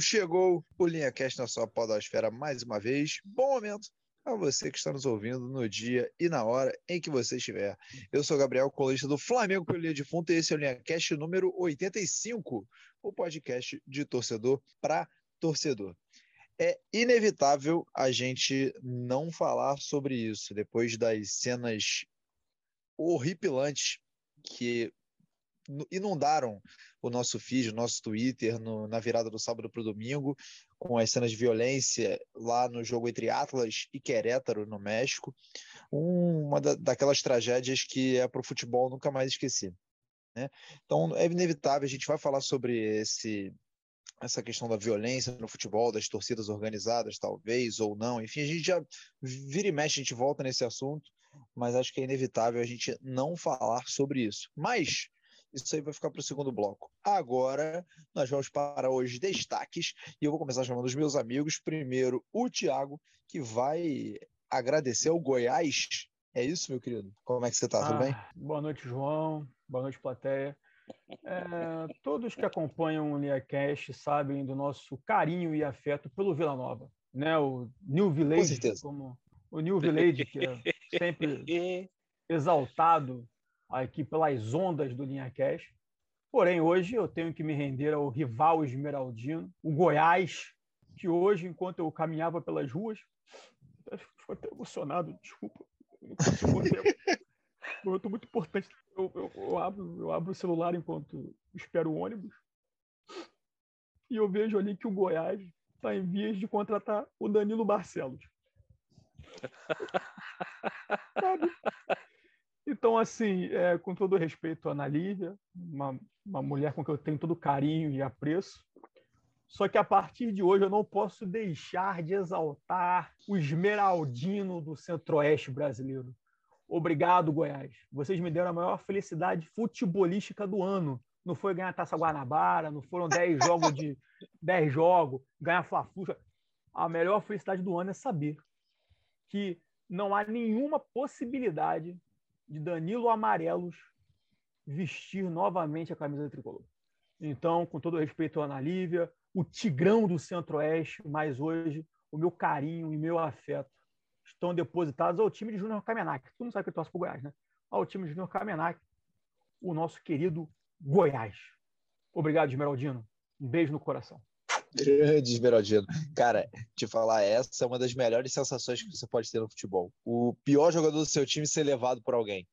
Chegou, o Linha Cast na sua podosfera mais uma vez. Bom momento a você que está nos ouvindo no dia e na hora em que você estiver. Eu sou Gabriel, colista do Flamengo pelo Linha de Fundo e esse é o Linha Cast número 85, o podcast de torcedor para torcedor. É inevitável a gente não falar sobre isso depois das cenas horripilantes que inundaram o nosso feed, o nosso Twitter no, na virada do sábado para o domingo, com as cenas de violência lá no jogo entre Atlas e Querétaro, no México. Um, uma da, daquelas tragédias que é para o futebol nunca mais esquecer. Né? Então, é inevitável, a gente vai falar sobre esse, essa questão da violência no futebol, das torcidas organizadas, talvez, ou não. Enfim, a gente já vira e mexe, a gente volta nesse assunto, mas acho que é inevitável a gente não falar sobre isso. Mas isso aí vai ficar para o segundo bloco. Agora, nós vamos para os destaques e eu vou começar chamando os meus amigos. Primeiro, o Thiago, que vai agradecer ao Goiás. É isso, meu querido? Como é que você está? Ah, Tudo bem? Boa noite, João. Boa noite, plateia. É, todos que acompanham o Liacast sabem do nosso carinho e afeto pelo Vila Nova. Né? O New Village, Com certeza. como o New Village, que é sempre exaltado aqui pelas ondas do Linha Cash. Porém, hoje eu tenho que me render ao rival esmeraldino, o Goiás, que hoje, enquanto eu caminhava pelas ruas, ficou até emocionado, desculpa. Eu estou muito importante. Eu, eu, eu, abro, eu abro o celular enquanto espero o ônibus e eu vejo ali que o Goiás está em vias de contratar o Danilo Barcelos. Sabe? Então, assim, é, com todo respeito à Ana Lívia, uma, uma mulher com quem eu tenho todo carinho e apreço, só que a partir de hoje eu não posso deixar de exaltar o esmeraldino do centro-oeste brasileiro. Obrigado, Goiás. Vocês me deram a maior felicidade futebolística do ano. Não foi ganhar a Taça Guanabara, não foram 10 jogos de 10 jogos, ganhar Fla-Flu. A melhor felicidade do ano é saber que não há nenhuma possibilidade de Danilo Amarelos vestir novamente a camisa do tricolor. Então, com todo respeito à Ana Lívia, o Tigrão do Centro-Oeste, mas hoje o meu carinho e meu afeto estão depositados ao time de Júnior Kamenak. Tu não sabe que eu torço para o Goiás, né? Ao time de Júnior Kamenak, o nosso querido Goiás. Obrigado, Esmeraldino. Um beijo no coração. Grande Esmeraldino. Cara, te falar, essa é uma das melhores sensações que você pode ter no futebol. O pior jogador do seu time ser levado por alguém.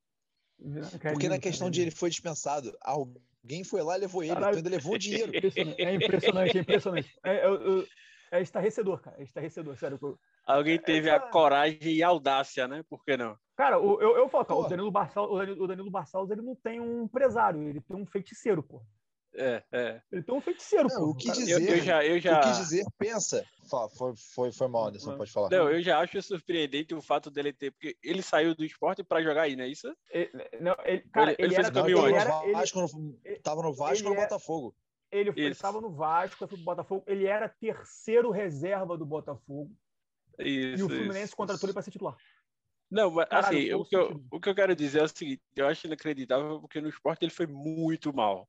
Porque na questão de ele foi dispensado, alguém foi lá e levou ele, Caralho, então ele levou o dinheiro. É impressionante, é impressionante. É, é, é estarrecedor, cara. É estarrecedor, sério. Alguém teve a coragem e a audácia, né? Por que não? Cara, eu, eu falo, cara, o Danilo Barçal, o Danilo Barçalos, ele não tem um empresário, ele tem um feiticeiro, pô. É, é. Ele um feiticeiro, não, O que dizer? Eu, eu, já, eu já... O que dizer? Pensa. Foi, foi, foi mal, Anderson, pode falar. Não, eu já acho surpreendente o fato dele ter, porque ele saiu do esporte para jogar aí, não é isso? Ele, não, ele, cara, ele, ele, fez era, o caminho ele, era, ele, Vasco, no, tava no Vasco ou no Botafogo. Ele estava no Vasco, foi pro Botafogo. Ele era terceiro reserva do Botafogo. Isso, e o Fluminense isso. contratou ele para ser titular. Não, mas Caralho, assim, o que, eu, o que eu quero dizer é o seguinte: eu acho inacreditável porque no esporte ele foi muito mal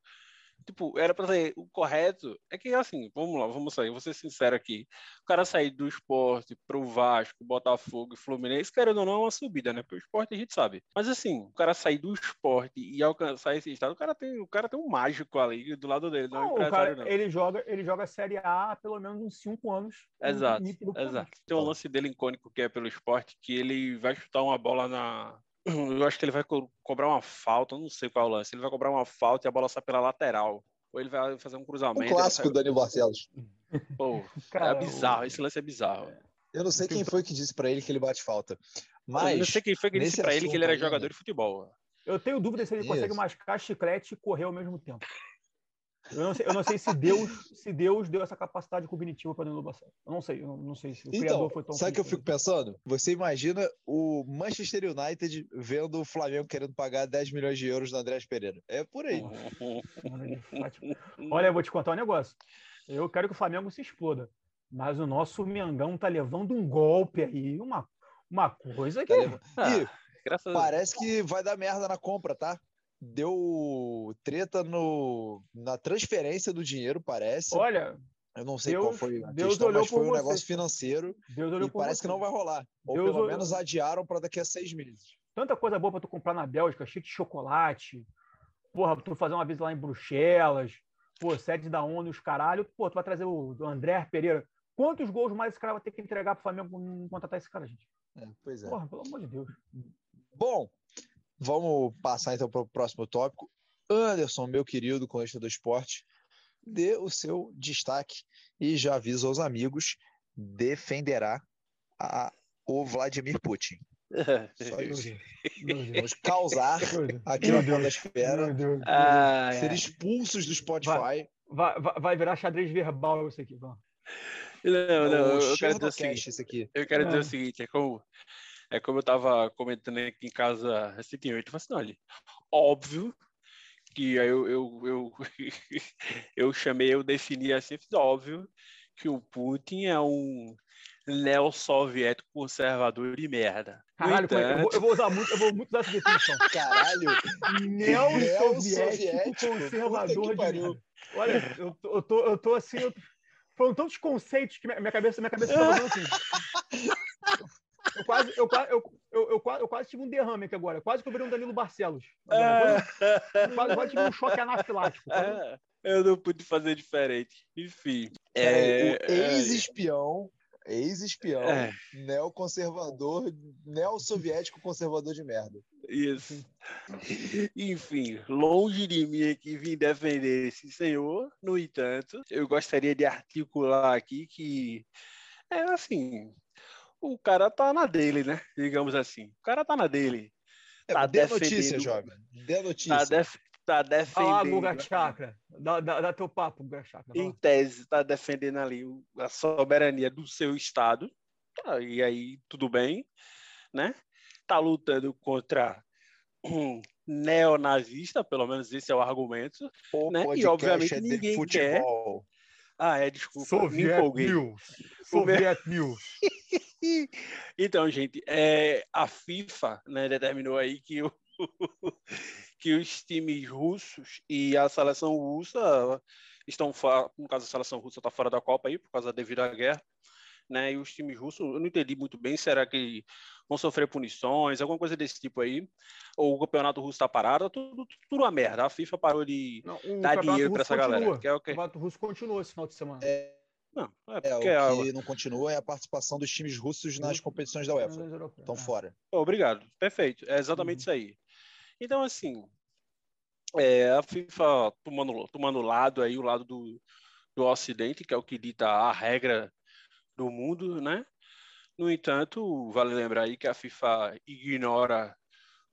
tipo, era para ser o correto. É que assim, vamos lá, vamos sair, vou ser sincero aqui. O cara sair do esporte pro Vasco, Botafogo e Fluminense, querendo ou não, é uma subida, né? Porque o esporte a gente sabe. Mas assim, o cara sair do esporte e alcançar esse estado, o cara tem, o cara tem um mágico ali do lado dele, não, não, é cara, não. Ele joga, ele joga a Série A há pelo menos uns 5 anos. Exato, exato. Tem um lance dele icônico que é pelo esporte, que ele vai chutar uma bola na, eu acho que ele vai co cobrar uma falta, não sei qual é o lance. Ele vai cobrar uma falta e a bola sai pela lateral. Ou ele vai fazer um cruzamento. Um clássico, Dani Barcelos. Pô, Cara, é bizarro, esse lance é bizarro. Eu não sei quem foi que disse para ele que ele bate falta. Mas. Eu não sei quem foi que disse para ele que ele era jogador de futebol. Eu tenho dúvida se ele Isso. consegue mascar chiclete e correr ao mesmo tempo. Eu não sei, eu não sei se Deus se Deus deu essa capacidade cognitiva para Danilo Barcelos. Eu não sei, eu não sei se o então, criador foi tão. Sabe o que eu fico pensando? Você imagina o Manchester United vendo o Flamengo querendo pagar 10 milhões de euros no Andrés Pereira. É por aí. Olha, eu vou te contar um negócio. Eu quero que o Flamengo se exploda. Mas o nosso Mengão tá levando um golpe aí, uma, uma coisa que. Tá levando... ah, parece que vai dar merda na compra, tá? Deu treta no, na transferência do dinheiro, parece. Olha, eu não sei Deus, qual foi a Deus questão, olhou mas foi um você. negócio financeiro Deus olhou e parece você. que não vai rolar. Ou Deus pelo olhou... menos adiaram para daqui a seis meses. Tanta coisa boa para tu comprar na Bélgica, cheio de chocolate. Porra, tu fazer uma visita lá em Bruxelas. Pô, sede da ONU, os caralho. Pô, tu vai trazer o André Pereira. Quantos gols mais esse cara vai ter que entregar pro Flamengo não contratar esse cara, gente? É, pois é. Porra, pelo amor de Deus. Bom, vamos passar então para o próximo tópico. Anderson, meu querido colunista do esporte, dê o seu destaque e já avisa aos amigos, defenderá a, o Vladimir Putin. Só isso. Vamos causar aqui na Podosfera, Ah, ser expulsos do Spotify. Vai, vai, vai virar xadrez verbal isso aqui. Vamos. Não, não, o eu quero dizer o seguinte. esse aqui. Eu quero dizer É. o seguinte, é como, é como eu estava comentando aqui em casa recentemente. Eu falei assim, olha, óbvio que aí eu, eu, eu, eu chamei, eu defini assim, óbvio que o Putin é um neo-soviético conservador de merda. Caralho, como é eu, vou, entanto- eu vou usar muito, eu vou muito usar essa definição. Caralho, Neo-soviético conservador de merda. Olha, eu, tô- eu, tô, eu tô assim. Eu, foram tantos conceitos que minha, cabeça, minha cabeça tá assim. Eu quase, eu, quase, eu, eu, eu, eu quase tive um derrame aqui agora. Quase que eu virei um Danilo Barcelos. Agora, quase, quase, quase tive um choque anafilático. É, eu não pude fazer diferente. Enfim. Peraí, É, o ex-espião, ex-espião, é, neoconservador, neo-soviético conservador de merda. Isso. Enfim, longe de mim aqui vir defender esse senhor, no entanto, eu gostaria de articular aqui que é assim, o cara tá na dele, né? Digamos assim. O cara tá na dele. Tá Dê defendendo- notícia, jovem. Dê Tá, notícia. def, tá Olha lá, Guga defendendo. Chakra. Dá, dá, dá teu papo, Guga Chakra. Em tese, tá defendendo ali a soberania do seu estado. Tá, E aí, tudo bem, né? Tá lutando contra um neonazista, pelo menos esse é o argumento. O né? E, obviamente, é ninguém futebol. Ah, é, desculpa, Soviet. News. O meu- Soviet News. Então, gente, é, a FIFA né, determinou aí que, o, que os times russos e a seleção russa estão fora, no caso a seleção russa está fora da Copa aí por causa devido à guerra, né? E os times russos, eu não entendi muito bem, será que vão sofrer punições, alguma coisa desse tipo aí? Ou o campeonato russo está parado? Tudo, tudo uma merda. A FIFA parou de Não, dar dinheiro para essa galera. continua. Que é o O campeonato russo continuou esse final de semana. Não, é É, porque a- o que não continua é a participação dos times russos nas competições da UEFA. Estão É. fora. Obrigado, perfeito. É exatamente Uhum. isso aí. Então, assim, é, a FIFA tomando, tomando lado aí, o lado do, do Ocidente, que é o que dita a regra do mundo, né? No entanto, vale lembrar aí que a FIFA ignora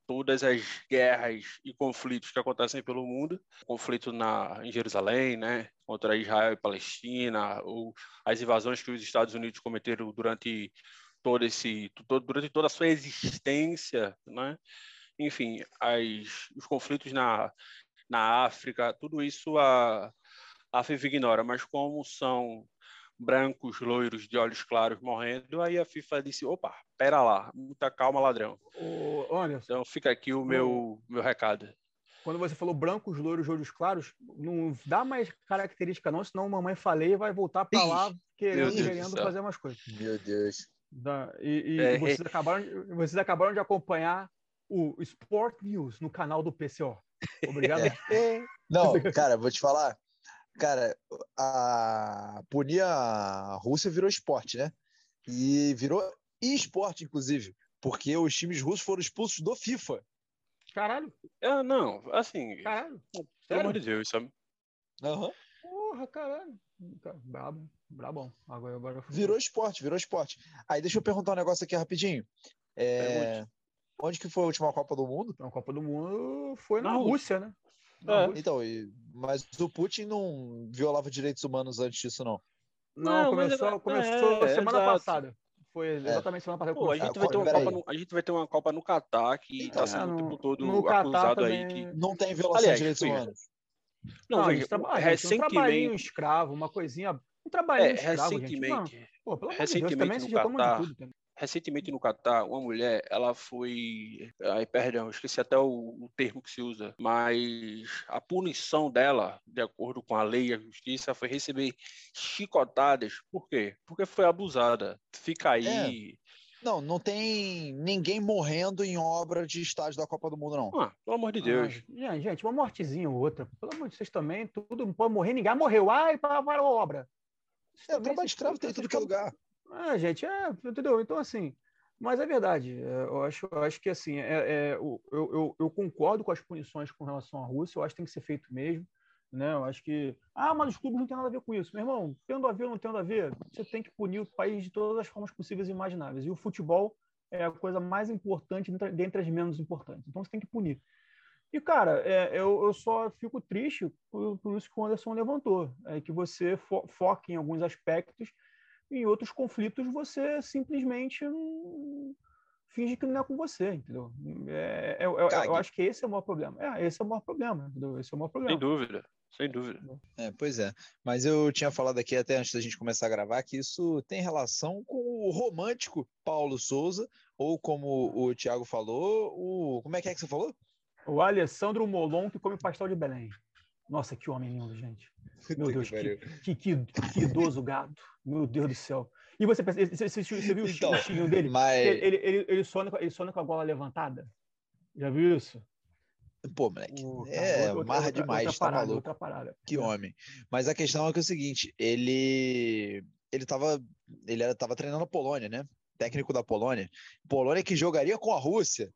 todas as guerras e conflitos que acontecem pelo mundo, conflito na em Jerusalém, né, contra Israel e Palestina, ou as invasões que os Estados Unidos cometeram durante todo esse todo, durante toda a sua existência, né? Enfim, as, os conflitos na na África, tudo isso a a FIFA ignora, mas como são brancos, loiros, de olhos claros morrendo, aí a FIFA disse, opa, pera lá, muita calma, ladrão. Ô, Anderson, Então fica aqui o meu, meu recado. quando você falou brancos, loiros, de olhos claros, não dá mais característica não, senão mamãe falei e vai voltar para lá querendo, querendo fazer umas coisas. Meu Deus. Da- e e É, vocês, acabaram, vocês acabaram de acompanhar o Sport News no canal do PCO. Obrigado. Não, cara, vou te falar. Cara, a punir a Rússia virou esporte, né? E virou esporte, inclusive, porque os times russos foram expulsos do FIFA. Caralho, É, não, assim, caralho. pelo amor de Deus, sabe? Aham. Porra, caralho. Cara, Brabo, brabão. Agora, agora fui- Virou esporte, virou esporte. Aí deixa eu perguntar um negócio aqui rapidinho. É, Onde que foi a última Copa do Mundo? A Copa do Mundo foi na, Na Rússia, né? É. Então, e- mas o Putin não violava direitos humanos antes disso, não. Não, Não, mas começou, é- começou é, semana exato. passada. Foi exatamente semana passada. Pô, a começou. gente, vai ter uma. Copa no, a gente vai ter uma Copa no Catar que Então, tá sendo é, o tempo todo no acusado aí também- que. Não tem violação Aliás, de direitos sim. humanos. Não, Não, veja, gente, traba- gente, um trabalhinho recentemente. escravo, uma coisinha. Um trabalhinho É, escravo, gente. Não, recentemente. pô, pelo amor de Deus, recentemente também se de tudo. também. Recentemente no Catar, uma mulher, ela foi. Ai, perdão, esqueci até o, o, termo que se usa, mas a punição dela, de acordo com a lei e a justiça, foi receber chicotadas. Por quê? Porque foi abusada. Fica aí. É. Não, não tem ninguém morrendo em obra de estádio da Copa do Mundo, não. Ah, pelo amor de Deus. Ah, gente, uma mortezinha ou outra. Pelo amor de Deus também, tudo não pode morrer, ninguém morreu. Ai, para a obra. É, trabalho de escravo tem tudo que é lugar. Ah, gente, é, entendeu? Então, assim, mas é verdade. É, eu acho, eu acho que, assim, é, é, eu, eu, eu, concordo com as punições com relação à Rússia, eu acho que tem que ser feito mesmo. Né? Eu acho que. Ah, mas os clubes não tem nada a ver com isso. Meu irmão, tendo a ver ou não tendo a ver, você tem que punir o país de todas as formas possíveis e imagináveis. E o futebol é a coisa mais importante dentre as menos importantes. Então você tem que punir. E, cara, é, eu, eu só fico triste por, por, isso que o Anderson levantou. É que você fo foca em alguns aspectos em outros conflitos você simplesmente finge que não é com você, entendeu? É, é, é, eu acho que esse é o maior problema. É, esse é o maior problema, entendeu? Esse é o maior problema. Sem dúvida, sem dúvida. É, pois é. Mas eu tinha falado aqui até antes da gente começar a gravar que isso tem relação com o romântico Paulo Souza, ou como o Thiago falou, o. Como é que é que você falou? O Alessandro Molon que come pastel de Belém. Nossa, que homem lindo, gente. Meu Deus, que, que, que, que, idoso gado. Meu Deus do céu. E você, você, você, você viu então, o xinho dele? Mas... Ele, ele, ele, sona, ele sona com a gola levantada. Já viu isso? Pô, moleque, uh, é outra, marra outra, demais, outra tá parada, tá maluco. Parada. Que homem. Mas a questão é que é o seguinte, ele ele tava, ele era, tava treinando a Polônia, né? Técnico da Polônia. Polônia que jogaria com a Rússia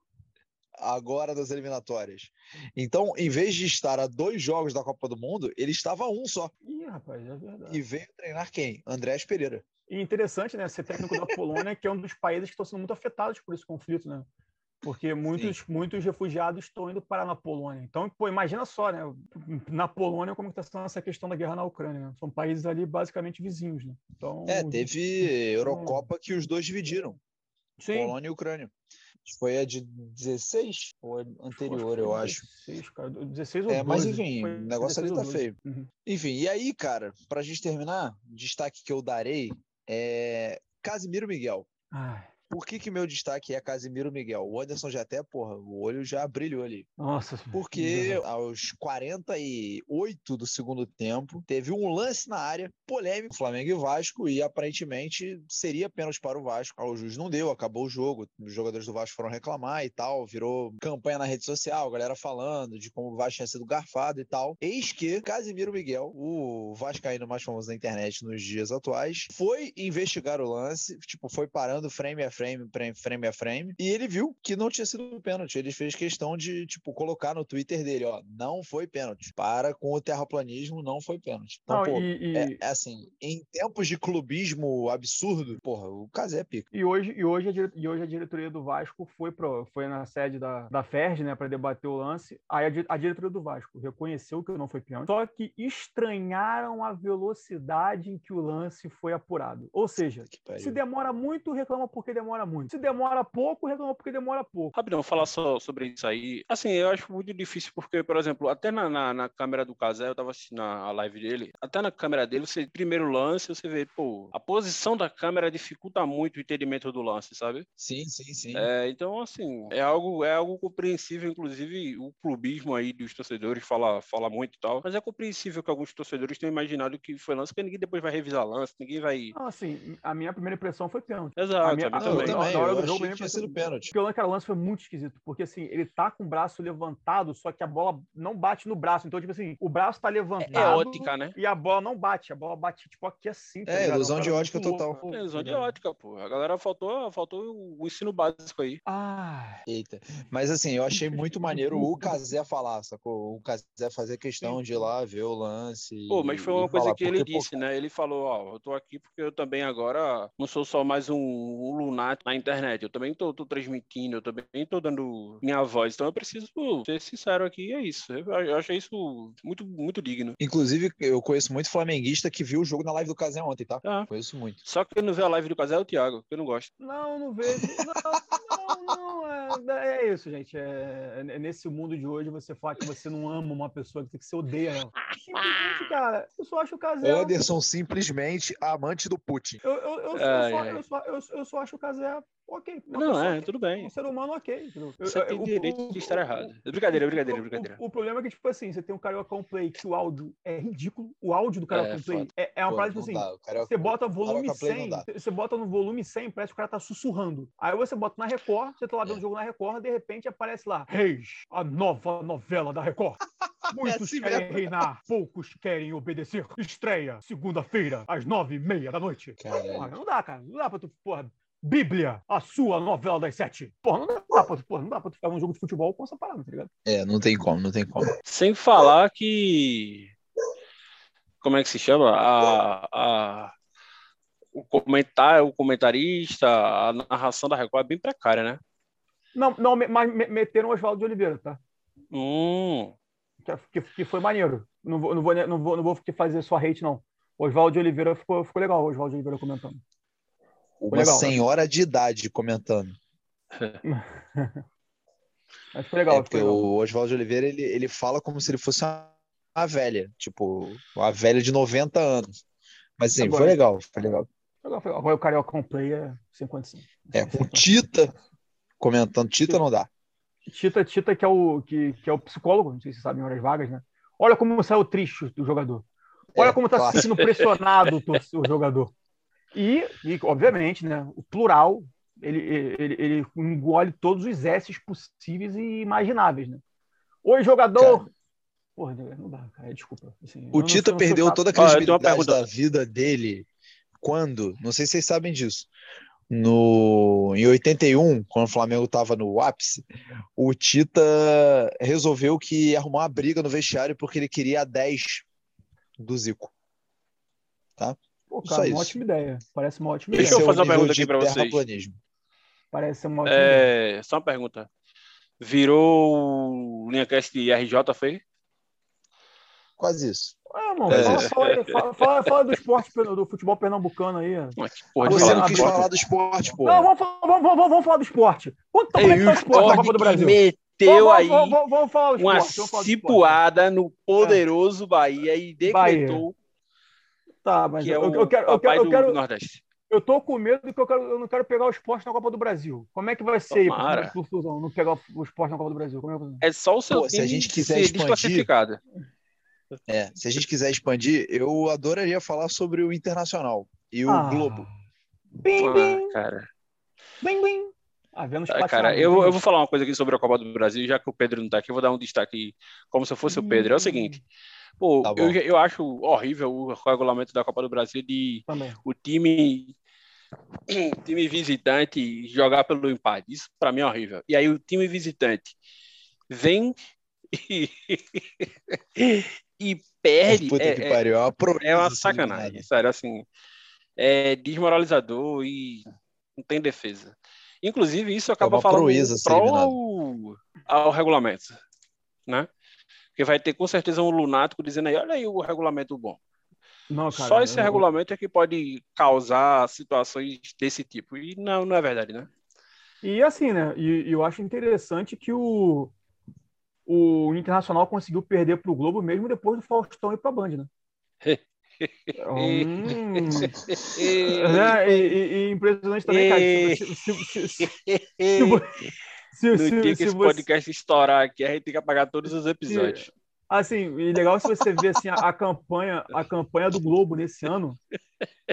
agora das eliminatórias. Então, em vez de estar a dois jogos da Copa do Mundo, ele estava a um só. Ih, rapaz, é verdade. E veio treinar quem? Andrés Pereira. E interessante, né, ser técnico da Polônia, que é um dos países que estão sendo muito afetados por esse conflito, né? Porque muitos, muitos refugiados estão indo para na Polônia. Então, pô, imagina só, né? Na Polônia, como está sendo essa questão da guerra na Ucrânia, né? São países ali basicamente vizinhos, né? Então, é, teve Eurocopa que os dois dividiram. Sim. Polônia e Ucrânia. Foi a de 16 ou anterior, eu acho. 16, cara. 16 ou é, 12. Mas enfim, o negócio ali tá feio. Uhum. Enfim, e aí, cara, pra gente terminar, destaque que eu darei é Casimiro Miguel. Ai. Por que, que meu destaque é Casimiro Miguel? O Anderson já até, porra, o olho já brilhou ali. Nossa. Porque aos 48 do segundo tempo, teve um lance na área, polêmico, Flamengo e Vasco, e aparentemente seria pênalti para o Vasco. O juiz não deu, acabou o jogo. Os jogadores do Vasco foram reclamar e tal, virou campanha na rede social, galera falando de como o Vasco tinha sido garfado e tal. Eis que Casimiro Miguel, o vascaíno mais famoso da internet nos dias atuais, foi investigar o lance, tipo, foi parando frame a frame, frame a frame, e ele viu que não tinha sido pênalti. Ele fez questão de, tipo, colocar no Twitter dele, ó, não foi pênalti. Para com o terraplanismo, não foi pênalti. Então, não, pô, e, e... É, é, assim, em tempos de clubismo absurdo, porra, o Casé é pica. E hoje, e, hoje a, e hoje a diretoria do Vasco foi, pro, foi na sede da, da FERJ, né, para debater o lance. Aí a, a diretoria do Vasco reconheceu que não foi pênalti, só que estranharam a velocidade em que o lance foi apurado. Ou seja, se demora muito, reclama porque demora demora muito. Se demora pouco, reclama porque demora pouco. Rapidão, falar só sobre isso aí. Assim, eu acho muito difícil porque, por exemplo, até na, na, na câmera do Casé, eu tava assistindo a, live dele, até na câmera dele, você, primeiro lance, você vê, pô, a posição da câmera dificulta muito o entendimento do lance, sabe? Sim, sim, sim. É, então, assim, é algo, é algo compreensível, inclusive o clubismo aí dos torcedores fala, fala muito e tal, mas é compreensível que alguns torcedores tenham imaginado que foi lance, porque ninguém depois vai revisar lance, ninguém vai... Não, assim, a minha primeira impressão foi pênalti. Exato, a minha, a minha também. Na hora do jogo mesmo tinha sido pênalti. Porque aquele lance foi muito esquisito, porque assim, ele tá com o braço levantado, só que a bola não bate no braço. Então, tipo assim, o braço tá levantado. É, é ótica, né? E a bola não bate. A bola bate, tipo, aqui assim. Tá é, ligado? ilusão de ótica total. É, ilusão de ótica, pô. A galera faltou, faltou o ensino básico aí. Ah. Eita. Mas assim, eu achei muito maneiro o Casé falar, sacou? O Casé fazer questão de ir lá ver o lance. Pô, mas foi uma coisa falar, que ele porque, disse, pô... né? Ele falou, ó, eu tô aqui porque eu também agora não sou só mais um, um na internet. Eu também tô, tô transmitindo, eu também estou dando minha voz, então eu preciso ser sincero aqui, é isso. Eu achei isso muito, muito digno. Inclusive, eu conheço muito flamenguista que viu o jogo na live do Casé ontem, tá? Ah. Conheço muito. Só que quem não vê a live do Casé é o Thiago, que eu não gosto. Não, não vejo. Não, não, não. É, é isso, gente. É, é, nesse mundo de hoje, você falar que você não ama uma pessoa, que você odeia ela. Simplesmente, cara, eu só acho o Casé. Anderson simplesmente amante do Putin. Eu, eu, eu, eu, só, eu, só, eu, eu só acho o Casé caso é ok. Não, é, tudo bem. Um ser humano, ok. Você tem direito de estar errado. Brincadeira, brincadeira, brincadeira. O, o, problema é que, tipo assim, você tem um Carioca Play que o áudio é ridículo. O áudio do Carioca é, Play é, é, uma parada, tipo assim, dá, você bota volume 100, você bota no volume 100, parece que o cara tá sussurrando. Aí você bota na Record, você tá lá vendo o é. jogo na Record, de repente aparece lá, Reis, a nova novela da Record. Muitos é assim querem mesmo. reinar, poucos querem obedecer. Estreia, segunda-feira, às nove e meia da noite. Porra, não dá, cara. Não dá pra tu, porra, Bíblia, a sua novela das sete. Porra, não dá pra, porra, não dá pra tu ficar num jogo de futebol com essa parada, tá ligado? É, não tem como, não tem como. Sem falar que. Como é que se chama? A, a, o, comentar, o comentarista, a narração da Record é bem precária, né? Não, não mas meteram o Oswaldo de Oliveira, tá? Hum. Que, que, foi maneiro. Não vou, não, vou, não, vou, não vou fazer sua hate, não. Oswaldo de Oliveira ficou, ficou legal, o Oswaldo de Oliveira comentando. Uma legal, né? senhora né? de idade comentando. Mas foi legal. É porque legal. o Oswaldo Oliveira ele, ele fala como se ele fosse uma, uma velha, tipo, uma velha de 90 anos. Mas sim, Agora, foi legal, foi legal. Agora o Carioca Play é sem condição. É, com Tita comentando. Tita não dá. Tita, Tita que, é o, que, que é o psicólogo, não sei se vocês sabem horas vagas, né? Olha como saiu triste do jogador. Olha é, como está se sentindo pressionado o, o jogador. E, e, obviamente, né, o plural, ele, ele, ele engole todos os S's possíveis e imagináveis. Né? Oi, jogador! Cara, Porra, não dá, cara, desculpa. Assim, o Tita perdeu toda a credibilidade da vida dele quando, não sei se vocês sabem disso, no, em 81, quando o Flamengo estava no ápice, o Tita resolveu que ia arrumar uma briga no vestiário porque ele queria a 10 do Zico. Tá? Pô, cara, uma ótima ideia. Parece uma ótima Deixa ideia. Deixa eu fazer uma pergunta aqui para vocês. Parece uma ótima é... ideia. Só uma pergunta. Virou linha cast RJ, foi? Quase isso. Ah, mano, é. fala, fala, fala, fala, do esporte do futebol pernambucano aí. Porra, Você não quis falar do esporte, pô. Não, vamos, vamos, vamos, vamos, falar do esporte. Quanto como é que tá o esporte na Copa do Brasil? Meteu vamos, aí vamos, vamos, falar do esporte, uma cipuada no poderoso é. Bahia e decretou Tá, mas que é eu, é eu, quero, eu, quero, eu quero. Nordeste. Eu tô com medo que eu, quero, eu não quero pegar o esporte na Copa do Brasil. Como é que vai ser fusão, não pegar o esporte na Copa do Brasil? É, é, só o seu Pô, se a gente quiser expandir, é, se a gente quiser expandir, eu adoraria falar sobre o Internacional e o ah. Globo. Bim, ah, bim. cara. Bim, bim. Ah, ah, cara, eu, eu vou falar uma coisa aqui sobre a Copa do Brasil, já que o Pedro não tá aqui, eu vou dar um destaque como se eu fosse hum. o Pedro. É o seguinte, Pô, tá eu, eu acho horrível o regulamento da Copa do Brasil de Também. o time time visitante jogar pelo empate. Isso para mim é horrível. E aí o time visitante vem e, e perde. Puta é, que é, pariu, é uma, é uma sacanagem, sério, assim. É desmoralizador e não tem defesa. Inclusive, isso acaba é falando pro ao regulamento, né? Porque vai ter com certeza um lunático dizendo aí, olha aí o regulamento bom. Não, cara, Só esse regulamento é que pode causar situações desse tipo. E não, não é verdade, né? E assim, né? E, eu acho interessante que o, o Internacional conseguiu perder para o Globo mesmo depois do Faustão ir para a Band, né? hum, é, e, e, e, impressionante também, cara. Se, se, se, se, no se, dia que se esse você... podcast estourar aqui, a gente tem que apagar todos os episódios. Se... Assim, e legal se você ver assim, a, a, campanha, a campanha do Globo nesse ano.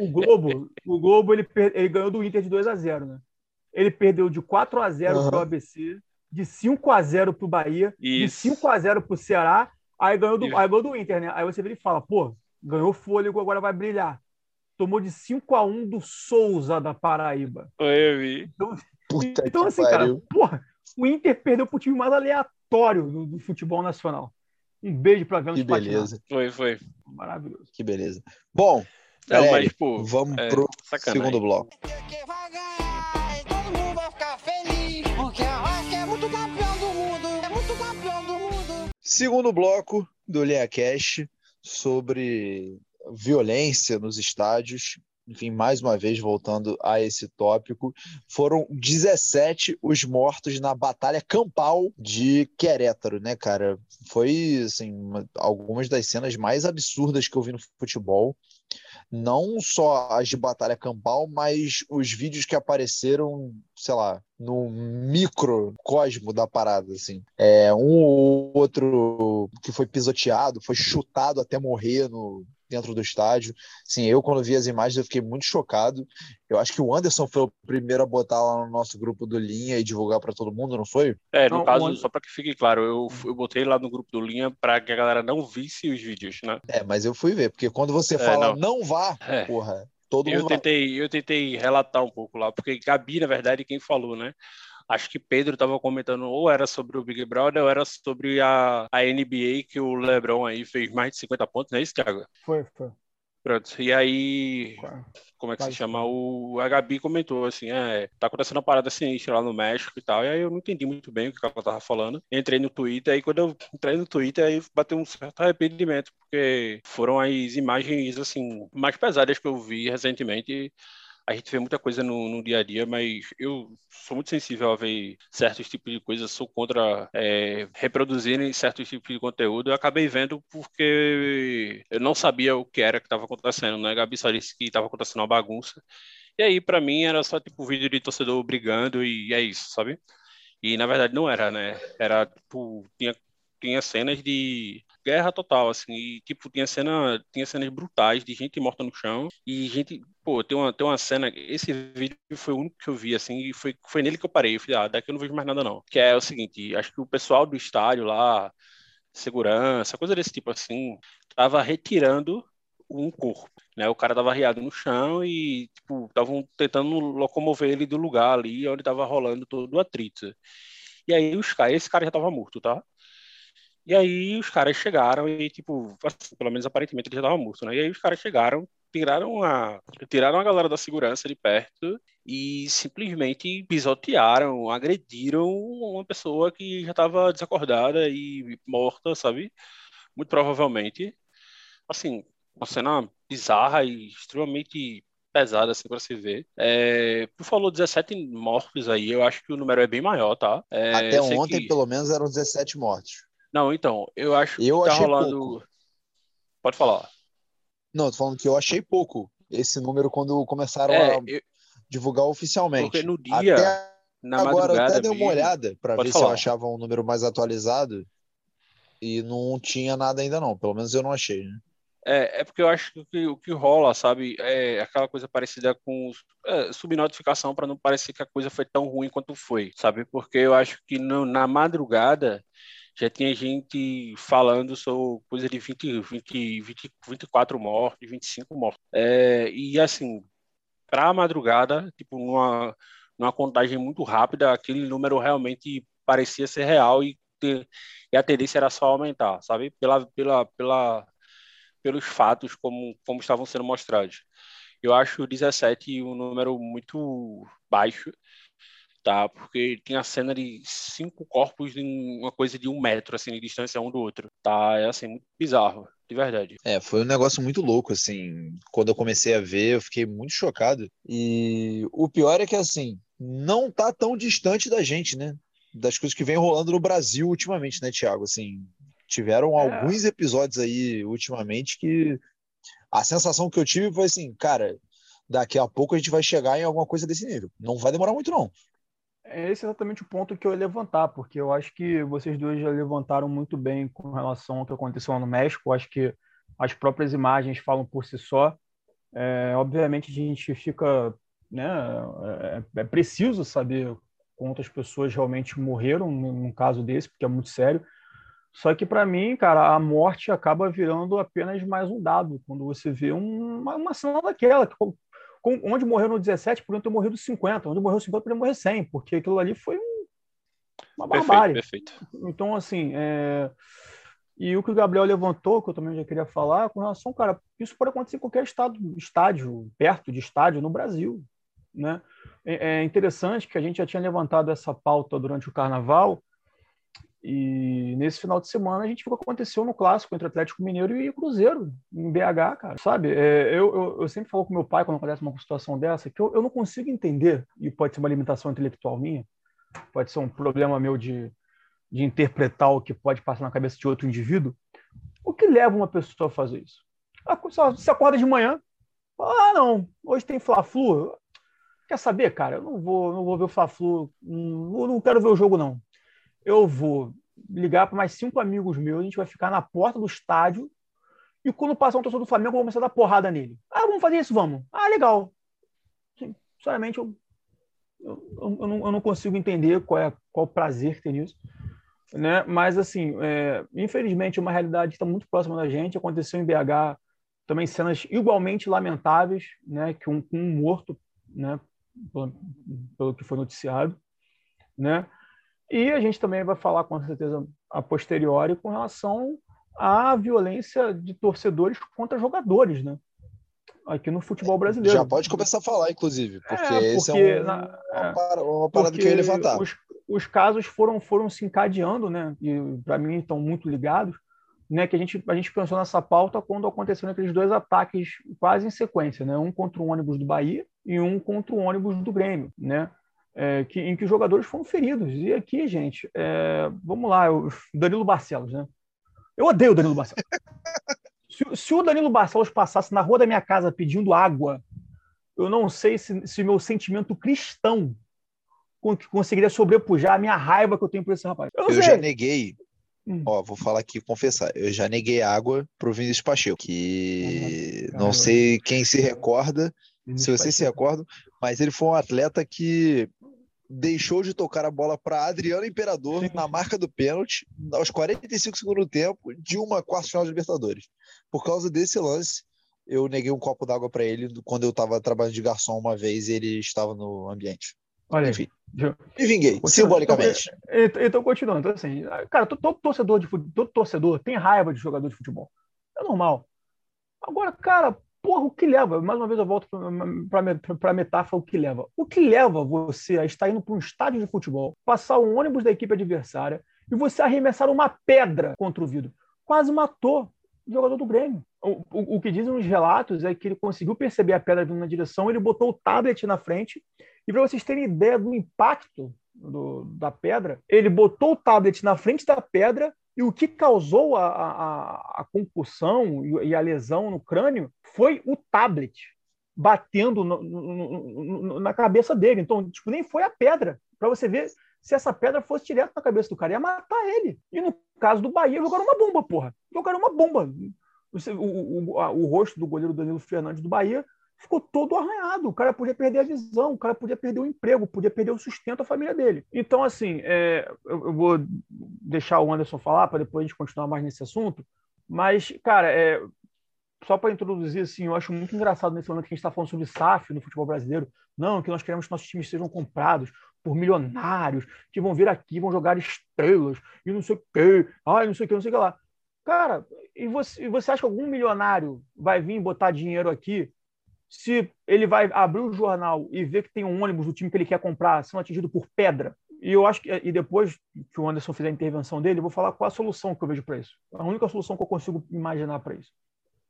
O Globo, o Globo ele, ele ganhou do Inter de 2 a 0 né? Ele perdeu de 4 a 0 uhum. para o ABC, de 5 a 0 para o Bahia, Isso. de 5 a 0 para o Ceará, aí ganhou, do, aí ganhou do Inter, né? Aí você vê e fala, pô, ganhou fôlego, agora vai brilhar. Tomou de 5 a 1 do Souza da Paraíba. Eu vi. Então, Puta então assim, pariu. cara, porra, o Inter perdeu pro time mais aleatório do, do futebol nacional. Um beijo para Vênus Que beleza. Foi, foi. Maravilhoso. Que beleza. Bom, Não, galera, mas, pô, vamos é, pro sacanagem. segundo bloco. Segundo bloco do Linha Cash sobre violência nos estádios enfim, mais uma vez voltando a esse tópico, foram 17 os mortos na batalha campal de Querétaro, né, cara? Foi, assim, uma, algumas das cenas mais absurdas que eu vi no futebol. Não só as de batalha campal, mas os vídeos que apareceram, sei lá, no microcosmo da parada, assim. É, um ou outro que foi pisoteado, foi chutado até morrer no, dentro do estádio. Sim, eu quando vi as imagens eu fiquei muito chocado. Eu acho que o Anderson foi o primeiro a botar lá no nosso grupo do Linha e divulgar para todo mundo, não foi? É, no não, caso, só para que fique claro, eu, eu botei lá no grupo do Linha para que a galera não visse os vídeos, né? É, mas eu fui ver, porque quando você é, fala não, não vá, é. porra, todo eu mundo tentei, eu tentei relatar um pouco lá, porque Gabi, na verdade, quem falou, né? Acho que Pedro estava comentando ou era sobre o Big Brother ou era sobre a, a NBA que o LeBron aí fez mais de 50 pontos, não é isso, Thiago? Foi, foi. Pronto, e aí, como é que se chama? O, a Gabi comentou assim: é, tá acontecendo uma parada sinistra lá no México e tal. E aí eu não entendi muito bem o que ela tava falando. Entrei no Twitter, aí quando eu entrei no Twitter, aí bateu um certo arrependimento, porque foram as imagens, assim, mais pesadas que eu vi recentemente a gente vê muita coisa no, no, dia a dia, mas eu sou muito sensível a ver certos tipos de coisas, sou contra é, reproduzirem certos tipos de conteúdo. Eu acabei vendo porque eu não sabia o que era que estava acontecendo, né? Gabi só disse que estava acontecendo uma bagunça. E aí, para mim, era só tipo vídeo de torcedor brigando e é isso, sabe? E na verdade não era, né? Era tipo, tinha, tinha cenas de guerra total, assim, e, tipo, tinha cena, tinha cenas brutais de gente morta no chão e gente, pô, tem uma, tem uma cena, esse vídeo foi o único que eu vi, assim, e foi, foi nele que eu parei, eu falei, ah, daqui eu não vejo mais nada não, que é o seguinte, acho que o pessoal do estádio lá, segurança, coisa desse tipo, assim, tava retirando um corpo, né, o cara tava riado no chão e, tipo, estavam tentando locomover ele do lugar ali onde tava rolando todo o atrito. E aí os caras, esse cara já tava morto, tá? E aí os caras chegaram e, tipo, assim, pelo menos aparentemente ele já estava morto, né? E aí os caras chegaram, tiraram a, tiraram a galera da segurança de perto e simplesmente pisotearam, agrediram uma pessoa que já estava desacordada e morta, sabe? Muito provavelmente. Assim, uma cena bizarra e extremamente pesada, assim, para se ver. É, tu falou 17 mortos aí, eu acho que o número é bem maior, tá? É, Até ontem, que... pelo menos, eram 17 mortos. Não, então, eu acho eu que tá rolando. Pouco. Pode falar. Não, tô falando que eu achei pouco esse número quando começaram é, a eu... divulgar oficialmente. Porque no dia, até na agora, eu até dei uma olhada para ver falar. se eu achava um número mais atualizado e não tinha nada ainda não. Pelo menos eu não achei, né? É, é porque eu acho que o que rola, sabe, é aquela coisa parecida com é, subnotificação para não parecer que a coisa foi tão ruim quanto foi, sabe? Porque eu acho que no, na madrugada já tinha gente falando sobre coisa de 20, 20, 20 24 mortes, 25 mortes. É, e assim, para a madrugada, tipo, numa, numa contagem muito rápida, aquele número realmente parecia ser real e, ter, e a tendência era só aumentar, sabe? Pela, pela, pela, pelos fatos como, como estavam sendo mostrados. Eu acho 17 um número muito baixo tá? Porque tinha a cena de cinco corpos em uma coisa de um metro, assim, de distância um do outro, tá? É, assim, muito bizarro, de verdade. É, foi um negócio muito louco, assim. Quando eu comecei a ver, eu fiquei muito chocado. E o pior é que, assim, não tá tão distante da gente, né? Das coisas que vem rolando no Brasil ultimamente, né, Thiago? Assim, tiveram é. alguns episódios aí ultimamente que a sensação que eu tive foi assim, cara, daqui a pouco a gente vai chegar em alguma coisa desse nível. Não vai demorar muito, não. É esse exatamente o ponto que eu ia levantar, porque eu acho que vocês dois já levantaram muito bem com relação ao que aconteceu lá no México. Eu acho que as próprias imagens falam por si só. É, obviamente, a gente fica. Né, é, é, preciso saber quantas pessoas realmente morreram num caso desse, porque é muito sério. Só que, para mim, cara, a morte acaba virando apenas mais um dado. Quando você vê uma, uma cena daquela, onde morreu no 17, por ter morrido 50, onde morreu 50, poderia morrer 100, porque aquilo ali foi um, uma barbárie. Perfeito, perfeito. Então, assim, é... e o que o Gabriel levantou, que eu também já queria falar, com relação, cara, isso pode acontecer em qualquer estado, estádio, perto de estádio no Brasil, né? É, é interessante que a gente já tinha levantado essa pauta durante o Carnaval, e nesse final de semana a gente viu o que aconteceu no clássico entre Atlético Mineiro e Cruzeiro, em BH, cara. Sabe? É, eu, eu, eu, sempre falo com meu pai quando acontece uma situação dessa que eu, eu não consigo entender, e pode ser uma limitação intelectual minha, pode ser um problema meu de, de interpretar o que pode passar na cabeça de outro indivíduo. O que leva uma pessoa a fazer isso? Você acorda de manhã, Ah, não, hoje tem Fla-Flu. Quer saber, cara? Eu não vou, não vou ver o Fla-Flu, não, não quero ver o jogo, não. Eu vou ligar para mais cinco amigos meus, a gente vai ficar na porta do estádio e quando passar um torcedor do Flamengo, eu vou começar a dar porrada nele. Ah, vamos fazer isso? Vamos. Ah, legal. Sinceramente, eu, eu, eu, não, eu não consigo entender qual é qual o prazer que tem nisso. Né? Mas, assim, é, infelizmente, é uma realidade que está muito próxima da gente. Aconteceu em BH também cenas igualmente lamentáveis, né? Que um, um morto, né? Pelo, pelo que foi noticiado, né? E a gente também vai falar com certeza a posteriori com relação à violência de torcedores contra jogadores, né? Aqui no futebol brasileiro. Já pode começar a falar, inclusive, porque, é, porque esse é, um, na, uma, é, uma parada que eu ia levantar. Os, os casos foram, foram se encadeando, né? E para mim estão muito ligados, né? Que a gente, a gente pensou nessa pauta quando aconteceram aqueles dois ataques quase em sequência, né? Um contra o ônibus do Bahia e um contra o ônibus do Grêmio, né? É, que, em que os jogadores foram feridos. E aqui, gente, é, vamos lá, o Danilo Barcelos, né? Eu odeio o Danilo Barcelos. se, se, o Danilo Barcelos passasse na rua da minha casa pedindo água, eu não sei se, se meu sentimento cristão conseguiria sobrepujar a minha raiva que eu tenho por esse rapaz. Eu, eu já neguei. Hum. Ó, vou falar aqui, confessar. Eu já neguei água pro Vinícius Pacheco, que não sei quem se recorda, se vocês se recordam, mas ele foi um atleta que deixou de tocar a bola para Adriano Imperador Sim. na marca do pênalti aos 45 segundos do tempo de uma quarta final de Libertadores. Por causa desse lance, eu neguei um copo d'água para ele quando eu estava trabalhando de garçom uma vez e ele estava no ambiente. Olha, Enfim. Me vinguei, simbolicamente. Então, então, continuando. Então, assim, cara, todo torcedor, de, todo torcedor tem raiva de jogador de futebol. É normal. Agora, cara, porra, o que leva? Mais uma vez eu volto para a metáfora, o que leva? O que leva você a estar indo para um estádio de futebol, passar um ônibus da equipe adversária e você arremessar uma pedra contra o vidro? Quase matou o jogador do Grêmio. O, o, o que dizem os relatos é que ele conseguiu perceber a pedra vindo na direção, ele botou o tablet na frente, e para vocês terem ideia do impacto do, da pedra, ele botou o tablet na frente da pedra e o que causou a, a, a concussão e a lesão no crânio foi o tablet batendo no, no, no, na cabeça dele. Então, tipo, nem foi a pedra. Para você ver se essa pedra fosse direto na cabeça do cara, ia matar ele. E no caso do Bahia, jogaram uma bomba, porra. Jogaram uma bomba. O, o, o, o rosto do goleiro Danilo Fernandes do Bahia ficou todo arranhado. O cara podia perder a visão, o cara podia perder o emprego, podia perder o sustento da família dele. Então, assim, é, eu, eu, vou deixar o Anderson falar para depois a gente continuar mais nesse assunto. Mas, cara, é, só para introduzir, assim, eu acho muito engraçado nesse momento que a gente está falando sobre SAF no futebol brasileiro. Não, que nós queremos que nossos times sejam comprados por milionários, que vão vir aqui, vão jogar estrelas, e não sei o quê, ai, não sei o quê, não sei o que lá. Cara, e você, e você acha que algum milionário vai vir botar dinheiro aqui se ele vai abrir o jornal e ver que tem um ônibus do time que ele quer comprar sendo atingido por pedra, e eu acho que e depois que o Anderson fizer a intervenção dele, eu vou falar qual a solução que eu vejo para isso. A única solução que eu consigo imaginar para isso.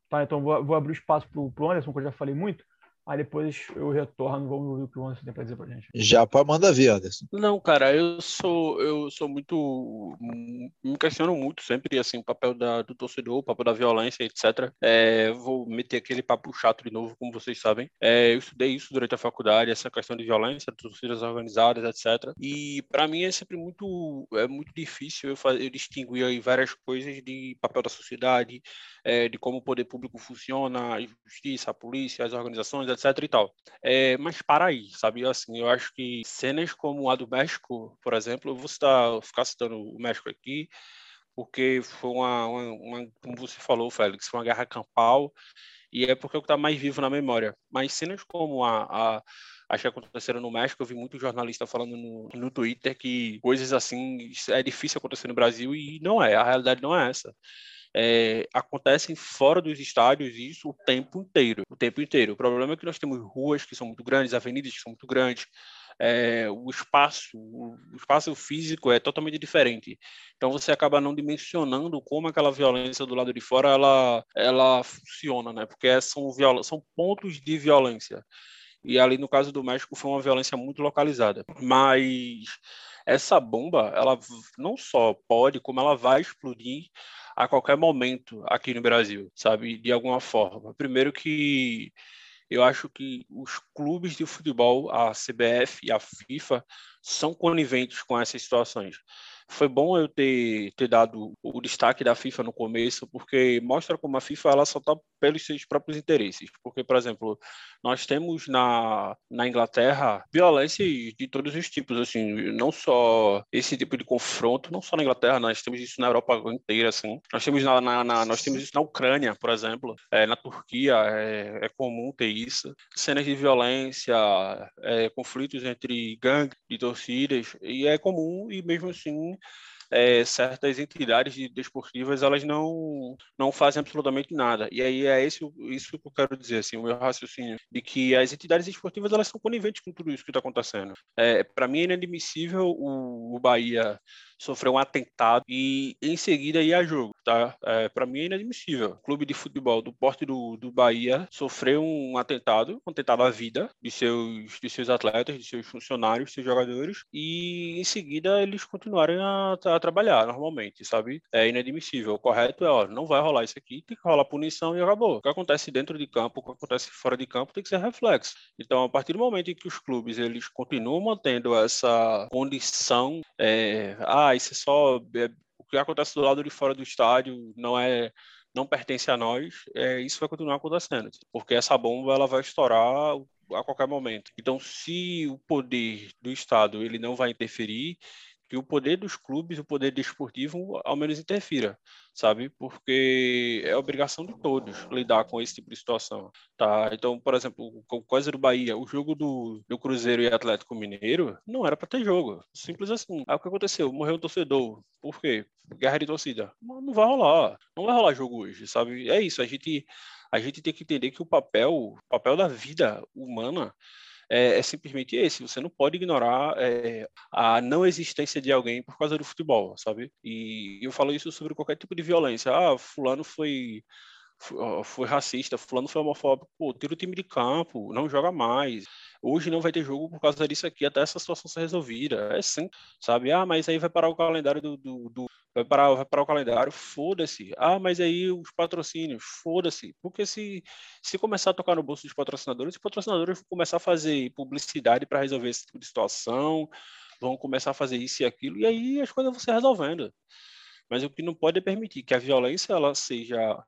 Tá, então vou, vou abrir espaço para o Anderson, que eu já falei muito, Aí depois eu retorno, vamos ouvir o que o Anderson tem para dizer para gente. Já pode mandar ver, Anderson. Não, cara, eu sou eu sou muito me questiono muito sempre assim o papel da, do torcedor, o papel da violência, etc. É, vou meter aquele papo chato de novo, como vocês sabem. É, eu estudei isso durante a faculdade, essa questão de violência, torcidas organizadas, etc. E para mim é sempre muito é muito difícil eu, fazer, eu distinguir aí várias coisas de papel da sociedade, é, de como o poder público funciona, a justiça, a polícia, as organizações, etc e tal. É, mas para aí, sabe? Assim, eu acho que cenas como a do México, por exemplo, eu vou citar, ficar citando o México aqui, porque foi uma, uma, uma, como você falou, Félix, foi uma guerra campal, e é porque é o que está mais vivo na memória. Mas cenas como a, a acho que aconteceram no México, eu vi muito jornalista falando no, no Twitter que coisas assim é difícil acontecer no Brasil e não é, a realidade não é essa é, acontecem fora dos estádios isso o tempo inteiro, o tempo inteiro. O problema é que nós temos ruas que são muito grandes, avenidas que são muito grandes, é, o espaço, o espaço físico é totalmente diferente. Então você acaba não dimensionando como aquela violência do lado de fora ela, ela funciona, né? Porque são, viola são pontos de violência. E ali no caso do México foi uma violência muito localizada. Mas essa bomba, ela não só pode, como ela vai explodir a qualquer momento aqui no Brasil, sabe? De alguma forma. Primeiro que eu acho que os clubes de futebol, a CBF e a FIFA, são coniventes com essas situações. Foi bom eu ter, ter dado o destaque da FIFA no começo, porque mostra como a FIFA ela só está pelos seus próprios interesses. Porque, por exemplo, nós temos na, na Inglaterra violência de todos os tipos, assim, não só esse tipo de confronto, não só na Inglaterra, nós temos isso na Europa inteira, assim. Nós temos na, na, na nós temos isso na Ucrânia, por exemplo, é, na Turquia é, é, comum ter isso, cenas de violência, é, conflitos entre gangues de torcidas e é comum e mesmo assim é, certas entidades desportivas elas não não fazem absolutamente nada. E aí é esse isso que eu quero dizer assim o meu raciocínio de que as entidades esportivas elas são coniventes com tudo isso que está acontecendo. É, para mim é inadmissível o, o Bahia sofreu um atentado e em seguida ia a jogo, tá? É, para mim é inadmissível. O clube de futebol do Porto do, do Bahia sofreu um atentado, um atentado à vida de seus, de seus atletas, de seus funcionários, de seus jogadores, e em seguida eles continuarem a, a trabalhar normalmente, sabe? É inadmissível. O correto é, ó, não vai rolar isso aqui, tem que rolar punição e acabou. O que acontece dentro de campo, o que acontece fora de campo tem que ser reflexo. Então, a partir do momento em que os clubes eles continuam mantendo essa condição, é, ah, ah, isso é só é, o que acontece do lado de fora do estádio não é não pertence a nós, é, isso vai continuar acontecendo, porque essa bomba ela vai estourar a qualquer momento. Então, se o poder do Estado ele não vai interferir, que o poder dos clubes, o poder desportivo, ao menos interfira, sabe? Porque é obrigação de todos lidar com esse tipo de situação, tá? Então, por exemplo, com coisa do Bahia, o jogo do, do Cruzeiro e Atlético Mineiro não era para ter jogo, simples assim. Aí o que aconteceu? Morreu um torcedor. Por quê? Guerra de torcida. Não vai rolar, não vai rolar jogo hoje, sabe? É isso, a gente a gente tem que entender que o papel, o papel da vida humana é, é, simplesmente esse. Você não pode ignorar é, a não existência de alguém por causa do futebol, sabe? E eu falo isso sobre qualquer tipo de violência. Ah, fulano foi foi racista, fulano foi homofóbico, pô, tira o time de campo, não joga mais. Hoje não vai ter jogo por causa disso aqui, até essa situação ser resolvida. É sim, sabe? Ah, mas aí vai parar o calendário do, do, do vai parar, vai parar o calendário, foda-se. Ah, mas aí os patrocínios, foda-se. Porque se, se começar a tocar no bolso dos patrocinadores, os patrocinadores vão começar a fazer publicidade para resolver esse tipo de situação, vão começar a fazer isso e aquilo, e aí as coisas vão se resolvendo. Mas o que não pode é permitir que a violência ela seja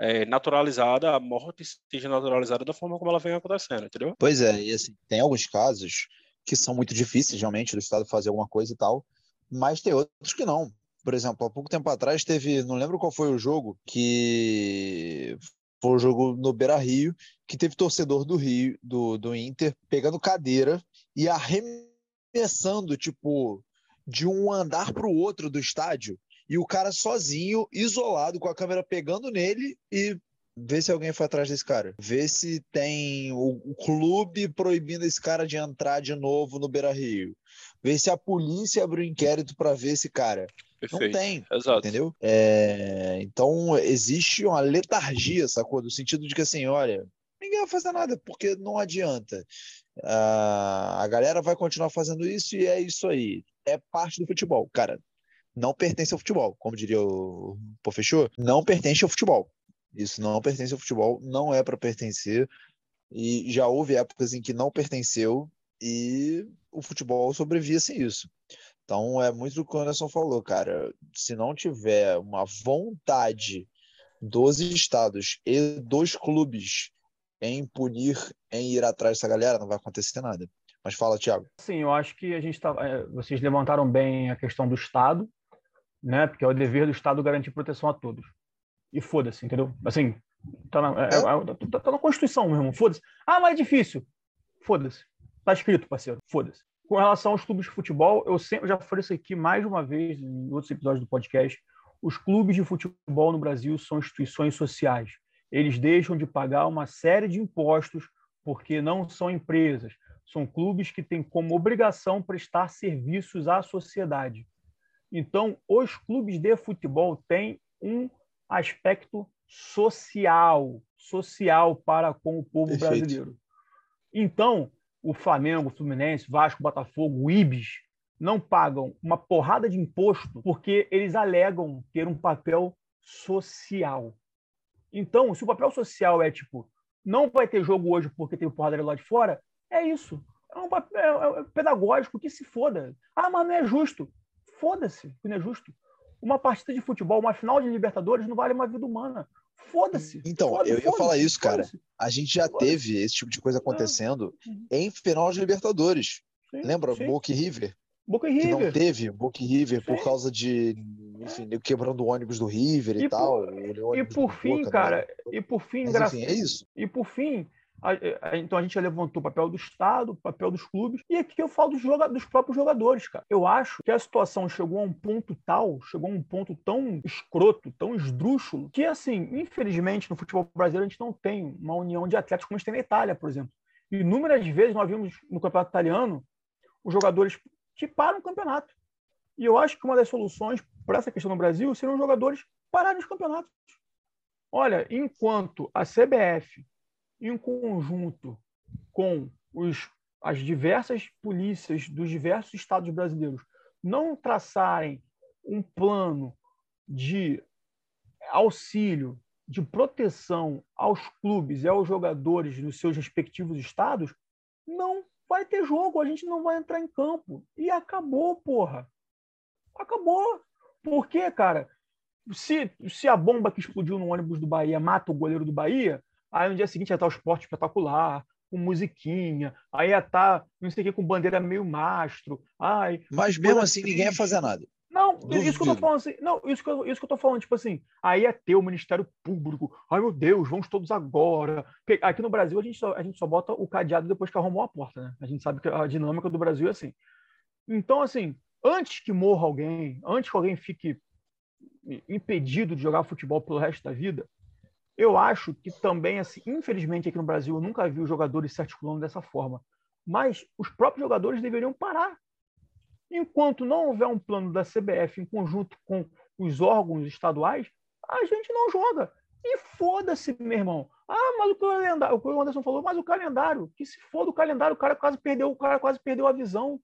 é, naturalizada, a morte seja naturalizada da forma como ela vem acontecendo, entendeu? Pois é, e assim, tem alguns casos que são muito difíceis realmente do Estado fazer alguma coisa e tal, mas tem outros que não. Por exemplo, há pouco tempo atrás teve, não lembro qual foi o jogo, que foi o jogo no Beira Rio, que teve torcedor do Rio, do, do Inter, pegando cadeira e arremessando, tipo, de um andar para o outro do estádio, e o cara sozinho, isolado, com a câmera pegando nele e vê se alguém foi atrás desse cara. Vê se tem o, clube proibindo esse cara de entrar de novo no Beira Rio. Vê se a polícia abriu inquérito para ver esse cara. Perfeito. Não tem. Exato. Entendeu? É, então, existe uma letargia, sacou? No sentido de que, assim, olha, ninguém vai fazer nada, porque não adianta. a galera vai continuar fazendo isso e é isso aí. É parte do futebol. Cara, não pertence ao futebol. Como diria o fechou? Não pertence ao futebol. Isso não pertence ao futebol, não é para pertencer. E já houve épocas em que não pertenceu e o futebol sobrevia sem isso. Então é muito o que o Anderson falou, cara. Se não tiver uma vontade dos estados e dos clubes em punir, em ir atrás dessa galera, não vai acontecer nada. Mas fala, Thiago. Sim, eu acho que a gente tá, é, vocês levantaram bem a questão do Estado, né? Porque é o dever do Estado garantir proteção a todos. E foda-se, entendeu? Assim, tá na, é, é. Tá, na Constituição, meu irmão. Foda-se. Ah, mas é difícil. Foda-se. Tá escrito, parceiro. Foda-se com relação aos clubes de futebol, eu sempre já falei isso aqui mais de uma vez em outros episódios do podcast. Os clubes de futebol no Brasil são instituições sociais. Eles deixam de pagar uma série de impostos porque não são empresas. São clubes que têm como obrigação prestar serviços à sociedade. Então, os clubes de futebol têm um aspecto social, social para com o povo Perfeito. brasileiro. Então, o Flamengo, o Fluminense, Vasco, Botafogo, Ibis não pagam uma porrada de imposto porque eles alegam ter um papel social. Então, se o papel social é tipo não vai ter jogo hoje porque tem o porradaria lá de fora, é isso. É um papel é, é pedagógico que se foda. Ah, mas não é justo. Foda-se, não é justo. Uma partida de futebol, uma final de Libertadores não vale uma vida humana. Foda-se. Então, foda eu ia falar isso, cara. A gente já teve esse tipo de coisa é. acontecendo em final de Libertadores. Sim, Lembra? Sim. Boca e River. Boca e River. Que não teve Boca e River sim. por causa de, enfim, quebrando o ônibus do River e, e tal. Por, e por fim, Boca, cara, né? e por fim, Mas, enfim, é isso. E por fim, então a gente levantou o papel do Estado, o papel dos clubes, e aqui eu falo dos, dos, próprios jogadores, cara. Eu acho que a situação chegou a um ponto tal, chegou a um ponto tão escroto, tão esdrúxulo, que assim, infelizmente, no futebol brasileiro a gente não tem uma união de atletas como a gente tem na Itália, por exemplo. Inúmeras vezes nós vimos no campeonato italiano os jogadores que param o campeonato. E eu acho que uma das soluções para essa questão no Brasil seriam os jogadores pararem os campeonatos. Olha, enquanto a CBF em conjunto com os, as diversas polícias dos diversos estados brasileiros não traçarem um plano de auxílio, de proteção aos clubes e aos jogadores nos seus respectivos estados, não vai ter jogo, a gente não vai entrar em campo. E acabou, porra. Acabou. Por quê, cara? Se, se a bomba que explodiu no ônibus do Bahia mata o goleiro do Bahia, Aí no dia seguinte ia estar o esporte espetacular, com musiquinha, aí ia estar, não sei o que, com bandeira meio mastro. Ai, Mas mesmo assim ninguém ia fazer nada. Não, Duvido. isso que eu tô falando assim. Não, isso que, eu, isso que eu tô falando, tipo assim, aí ia ter o Ministério Público. Ai, meu Deus, vamos todos agora. Aqui no Brasil, a gente só, a gente só bota o cadeado depois que arrumou a porta, né? A gente sabe que a dinâmica do Brasil é assim. Então, assim, antes que morra alguém, antes que alguém fique impedido de jogar futebol pelo resto da vida, eu acho que também, assim, infelizmente aqui no Brasil, eu nunca vi os jogadores se articulando dessa forma. Mas os próprios jogadores deveriam parar. Enquanto não houver um plano da CBF em conjunto com os órgãos estaduais, a gente não joga. E foda-se, meu irmão. Ah, mas o calendário, o que o Anderson falou, mas o calendário, que se for do calendário, o cara quase perdeu, o cara quase perdeu a visão.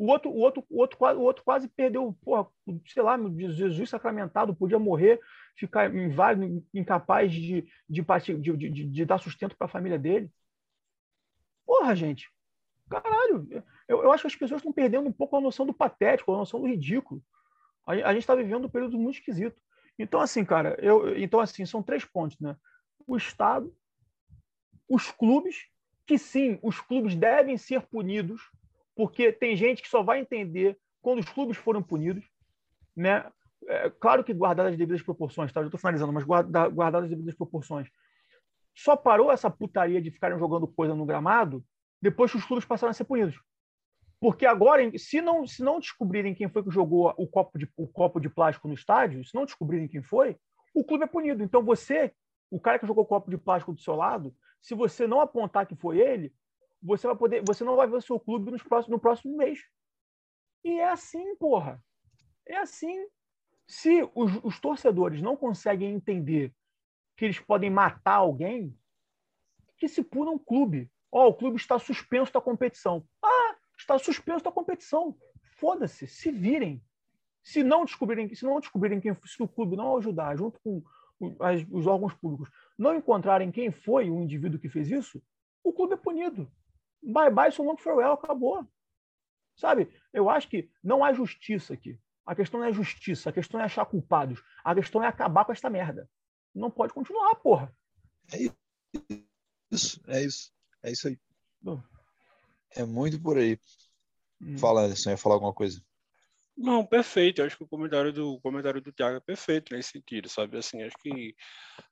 O outro, o outro, o outro, o outro quase perdeu, porra, sei lá, Jesus sacramentado, podia morrer, ficar inválido, incapaz de, de, de, de, de dar sustento para a família dele. Porra, gente. Caralho. Eu, eu acho que as pessoas estão perdendo um pouco a noção do patético, a noção do ridículo. A, a gente está vivendo um período muito esquisito. Então, assim, cara, eu, então, assim, são três pontos, né? O Estado, os clubes, que sim, os clubes devem ser punidos porque tem gente que só vai entender quando os clubes foram punidos, né? É, claro que guardadas as devidas proporções, tá? Eu estou finalizando, mas guarda, guardadas as devidas proporções. Só parou essa putaria de ficarem jogando coisa no gramado depois que os clubes passaram a ser punidos. Porque agora, se não, se não descobrirem quem foi que jogou o copo, de, o copo de plástico no estádio, se não descobrirem quem foi, o clube é punido. Então você, o cara que jogou o copo de plástico do seu lado, se você não apontar que foi ele, você vai poder, você não vai ver o seu clube nos próximos, no próximo mês. E é assim, porra. É assim. Se os, os torcedores não conseguem entender que eles podem matar alguém, que se puna um clube. Ó, oh, o clube está suspenso da competição. Ah, está suspenso da competição. Foda-se, se virem. Se não descobrirem, se não descobrirem quem se o clube não ajudar, junto com os órgãos públicos, não encontrarem quem foi o indivíduo que fez isso, o clube é punido bye bye, so long farewell, acabou. Sabe? Eu acho que não há justiça aqui. A questão não é justiça, a questão é achar culpados. A questão é acabar com esta merda. Não pode continuar, porra. É isso, é isso. É isso aí. É muito por aí. Hum. Fala, Anderson, ia falar alguma coisa. Não, perfeito. Eu acho que o comentário do o comentário do Thiago é perfeito nesse sentido, sabe? Assim, acho que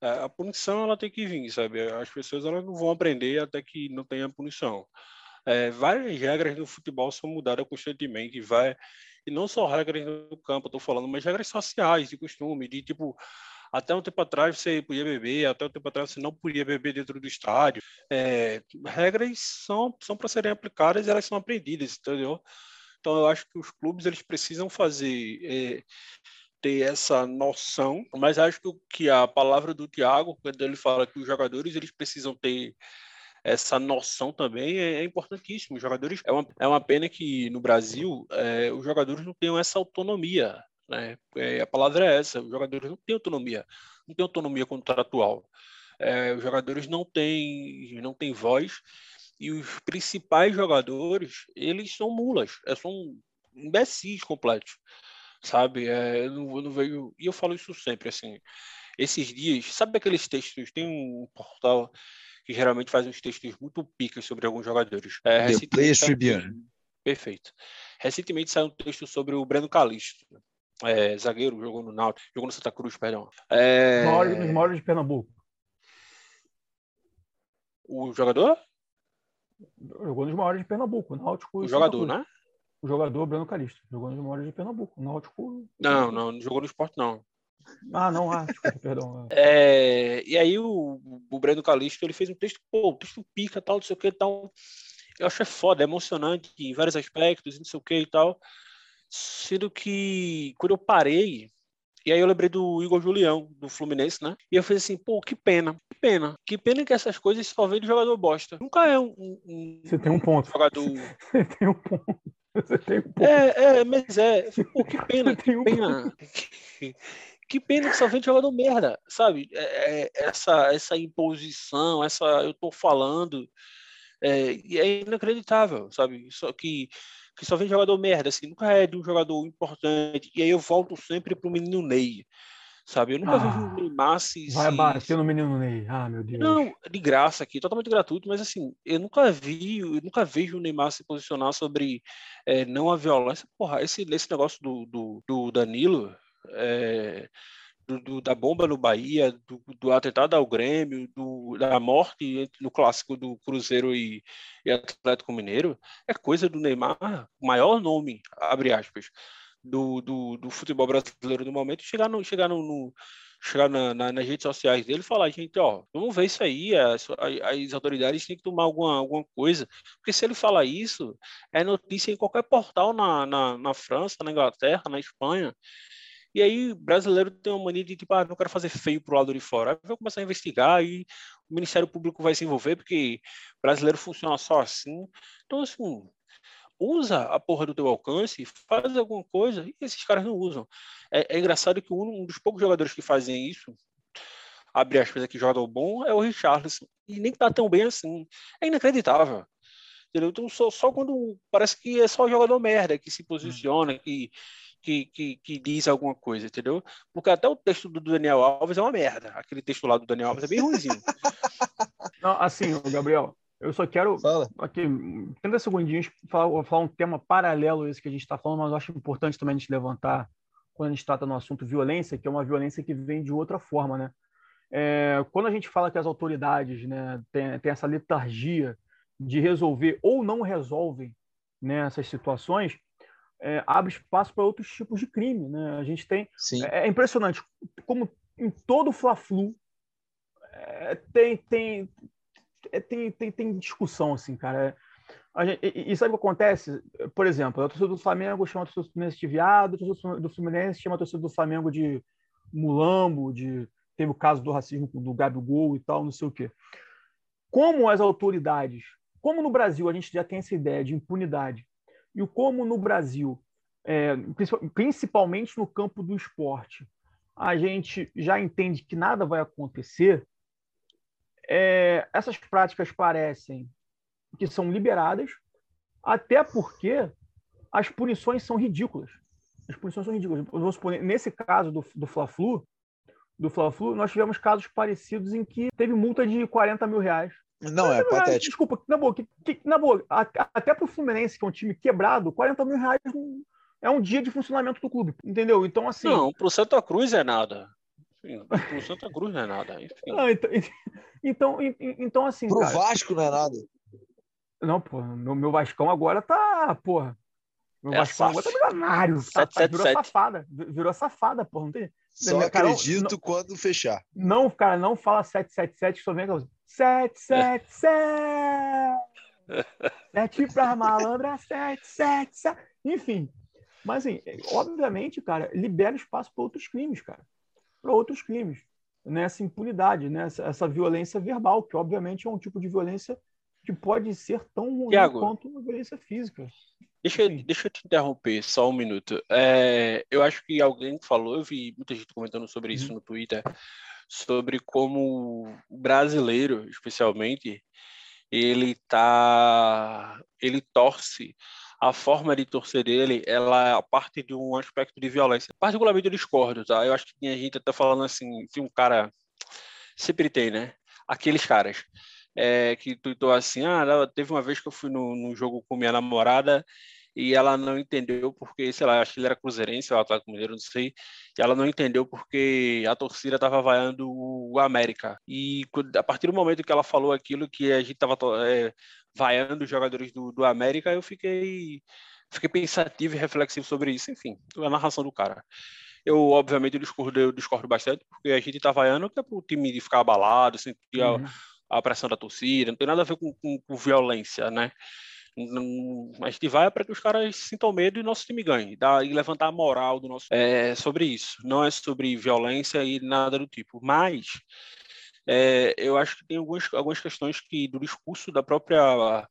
a, a punição ela tem que vir, sabe? As pessoas elas não vão aprender até que não tenha punição. É, várias regras do futebol são mudadas constantemente, vai e não só regras no campo, estou falando, mas regras sociais de costume, de tipo até um tempo atrás você podia beber, até um tempo atrás você não podia beber dentro do estádio. É, regras são, são para serem aplicadas e elas são aprendidas, entendeu? Então, eu acho que os clubes eles precisam fazer é, ter essa noção, mas acho que a palavra do Thiago, quando ele fala que os jogadores eles precisam ter essa noção também é, é importantíssimo. Os jogadores é uma, é uma pena que no Brasil é, os jogadores não tenham essa autonomia. Né? É, a palavra é essa: os jogadores não têm autonomia, não têm autonomia contratual. É, os jogadores não têm, não têm voz e os principais jogadores, eles são mulas, é, são imbecis completos, sabe? É, eu, não, eu não vejo... E eu falo isso sempre, assim, esses dias, sabe aqueles textos, tem um portal que geralmente faz uns textos muito picas sobre alguns jogadores. É, The Players Tribune. Perfeito. Recentemente saiu um texto sobre o Breno Calixto, é, zagueiro, jogou no Náutico, jogou no Santa Cruz, perdão. É... Nos maiores de Pernambuco. O jogador? Jogou nos maiores de Pernambuco, Náutico. O jogador, né? O jogador Breno Calixto. Jogou nos maiores de Pernambuco, Náutico. Não, não, não jogou no esporte, não. Ah, não, ah, desculpa, perdão. É, e aí o, o Breno Calixto, ele fez um texto, pô, texto pica, tal, não sei o que, tal. Eu achei foda, é emocionante em vários aspectos, não sei o que e tal. Sendo que quando eu parei, e aí eu lembrei do Igor Julião, do Fluminense, né? E eu falei assim, pô, que pena, que pena. Que pena que essas coisas só vem de jogador bosta. Nunca é um. um Você tem um ponto. Jogador... Você tem um ponto. Você tem um ponto. É, é, mas é. Pô, que pena, que um pena. que pena que só vem jogador merda, sabe? É, é, essa, essa imposição, essa eu tô falando, é, é inacreditável, sabe? Só que que só vem jogador merda, assim, nunca é de um jogador importante. E aí eu volto sempre pro menino Ney, sabe? Eu nunca ah, vejo o Neymar se. Vai bater no menino Ney, ah, meu Deus. Não, de graça aqui, totalmente gratuito, mas assim, eu nunca vi, eu nunca vejo o Neymar se posicionar sobre é, não a violência. Porra, esse, esse negócio do, do, do Danilo. É, do, do, da bomba no Bahia, do, do, atentado ao Grêmio, da morte no clássico do Cruzeiro e, e, Atlético Mineiro, é coisa do Neymar, maior nome, abre aspas, do, do, do futebol brasileiro no momento, chegar, no, chegar, no, no chegar na, na, nas redes sociais dele e falar, gente, ó, vamos ver isso aí, as, as autoridades têm que tomar alguma, alguma coisa, porque se ele falar isso, é notícia em qualquer portal na, na, na França, na Inglaterra, na Espanha, e aí, brasileiro tem uma mania de tipo, ah, não quero fazer feio pro lado de fora. Aí vai começar a investigar e o Ministério Público vai se envolver, porque brasileiro funciona só assim. Então, assim, usa a porra do teu alcance, faz alguma coisa, e esses caras não usam. É, é engraçado que um, dos poucos jogadores que fazem isso, abre aspas aqui, jogador bom, é o Richarlison. E nem tá tão bem assim. É inacreditável. Entendeu? Então, só, só quando parece que é só jogador merda que se posiciona, que que, que, que, diz alguma coisa, entendeu? Porque até o texto do Daniel Alves é uma merda. Aquele texto lá do Daniel Alves é bem ruimzinho. Não, assim, Gabriel, eu só quero Fala. aqui 30 segundinhos falar, falar um tema paralelo a esse que a gente está falando, mas eu acho importante também a gente levantar quando a gente trata no assunto violência, que é uma violência que vem de outra forma, né? É, quando a gente fala que as autoridades né, têm, têm essa letargia de resolver ou não resolvem né, essas situações, é, abre espaço para outros tipos de crime. Né? A gente tem. É, é, impressionante como em todo Fla-Flu é, tem, tem, é, tem, tem, tem discussão, assim, cara. Gente, e, e, sabe o que acontece? Por exemplo, a torcida do Flamengo chama a torcida do Fluminense de viado, a torcida do Fluminense chama a torcida do Flamengo de mulambo, de teve o caso do racismo do Gabigol e tal, não sei o quê. Como as autoridades, como no Brasil a gente já tem essa ideia de impunidade, e como no Brasil, é, principalmente no campo do esporte, a gente já entende que nada vai acontecer, é, essas práticas parecem que são liberadas, até porque as punições são ridículas. As punições são ridículas. Supor, nesse caso do, do Fla-Flu, do Fla-Flu, nós tivemos casos parecidos em que teve multa de 40 mil reais não, é patético. Desculpa, na boa, que, que, na boa a, até para o Fluminense, que é um time quebrado, 40 mil reais é um dia de funcionamento do clube, entendeu? Então, assim. Não, para o Santa Cruz é nada. Para o Santa Cruz não é nada. Enfim. Não, então, então, então, assim. Para o Vasco não é nada. Não, pô, meu, meu Vascão agora tá, porra. Meu é Vascão agora tá milionário. Tá, tá, virou safada. Virou safada, porra. Não tem. Só acredito não, quando fechar. Não, cara, não fala 777, só vem aquela. 777! Sete pra malandra, 777. Enfim. Mas, assim, obviamente, cara, libera espaço para outros crimes, cara. Para outros crimes. Nessa impunidade, né? Essa, essa, violência verbal, que obviamente é um tipo de violência que pode ser tão ruim Thiago, quanto uma violência física. Deixa, eu, deixa eu te interromper só um minuto. É, eu acho que alguém falou, eu vi muita gente comentando sobre isso uhum. no Twitter, sobre como o brasileiro, especialmente, ele tá, ele torce a forma de torcer dele, ela parte de um aspecto de violência. Particularmente eu discordo, tá? Eu acho que a gente tá falando assim, se um cara sempre tem, né? Aqueles caras é, que tuitou assim, ah, teve uma vez que eu fui no, no jogo com minha namorada e ela não entendeu porque, sei lá, acho que ele era cruzeirense ou Atlético Mineiro, não sei, e ela não entendeu porque a torcida estava vaiando o América. E a partir do momento que ela falou aquilo, que a gente estava é, vaiando os jogadores do, do América, eu fiquei, fiquei pensativo e reflexivo sobre isso, enfim, a narração do cara. Eu, obviamente, discordo, eu discordo bastante, porque a gente tá vaiando que é pro time ficar abalado, sentir uhum. A, pressão da torcida, não tem nada a ver com, com, com violência, né? a gente vai para que os caras sintam medo e nosso time ganhe, dá, e levantar a moral do nosso. É sobre isso, não é sobre violência e nada do tipo. Mas é, eu acho que tem algumas, algumas questões que do discurso da própria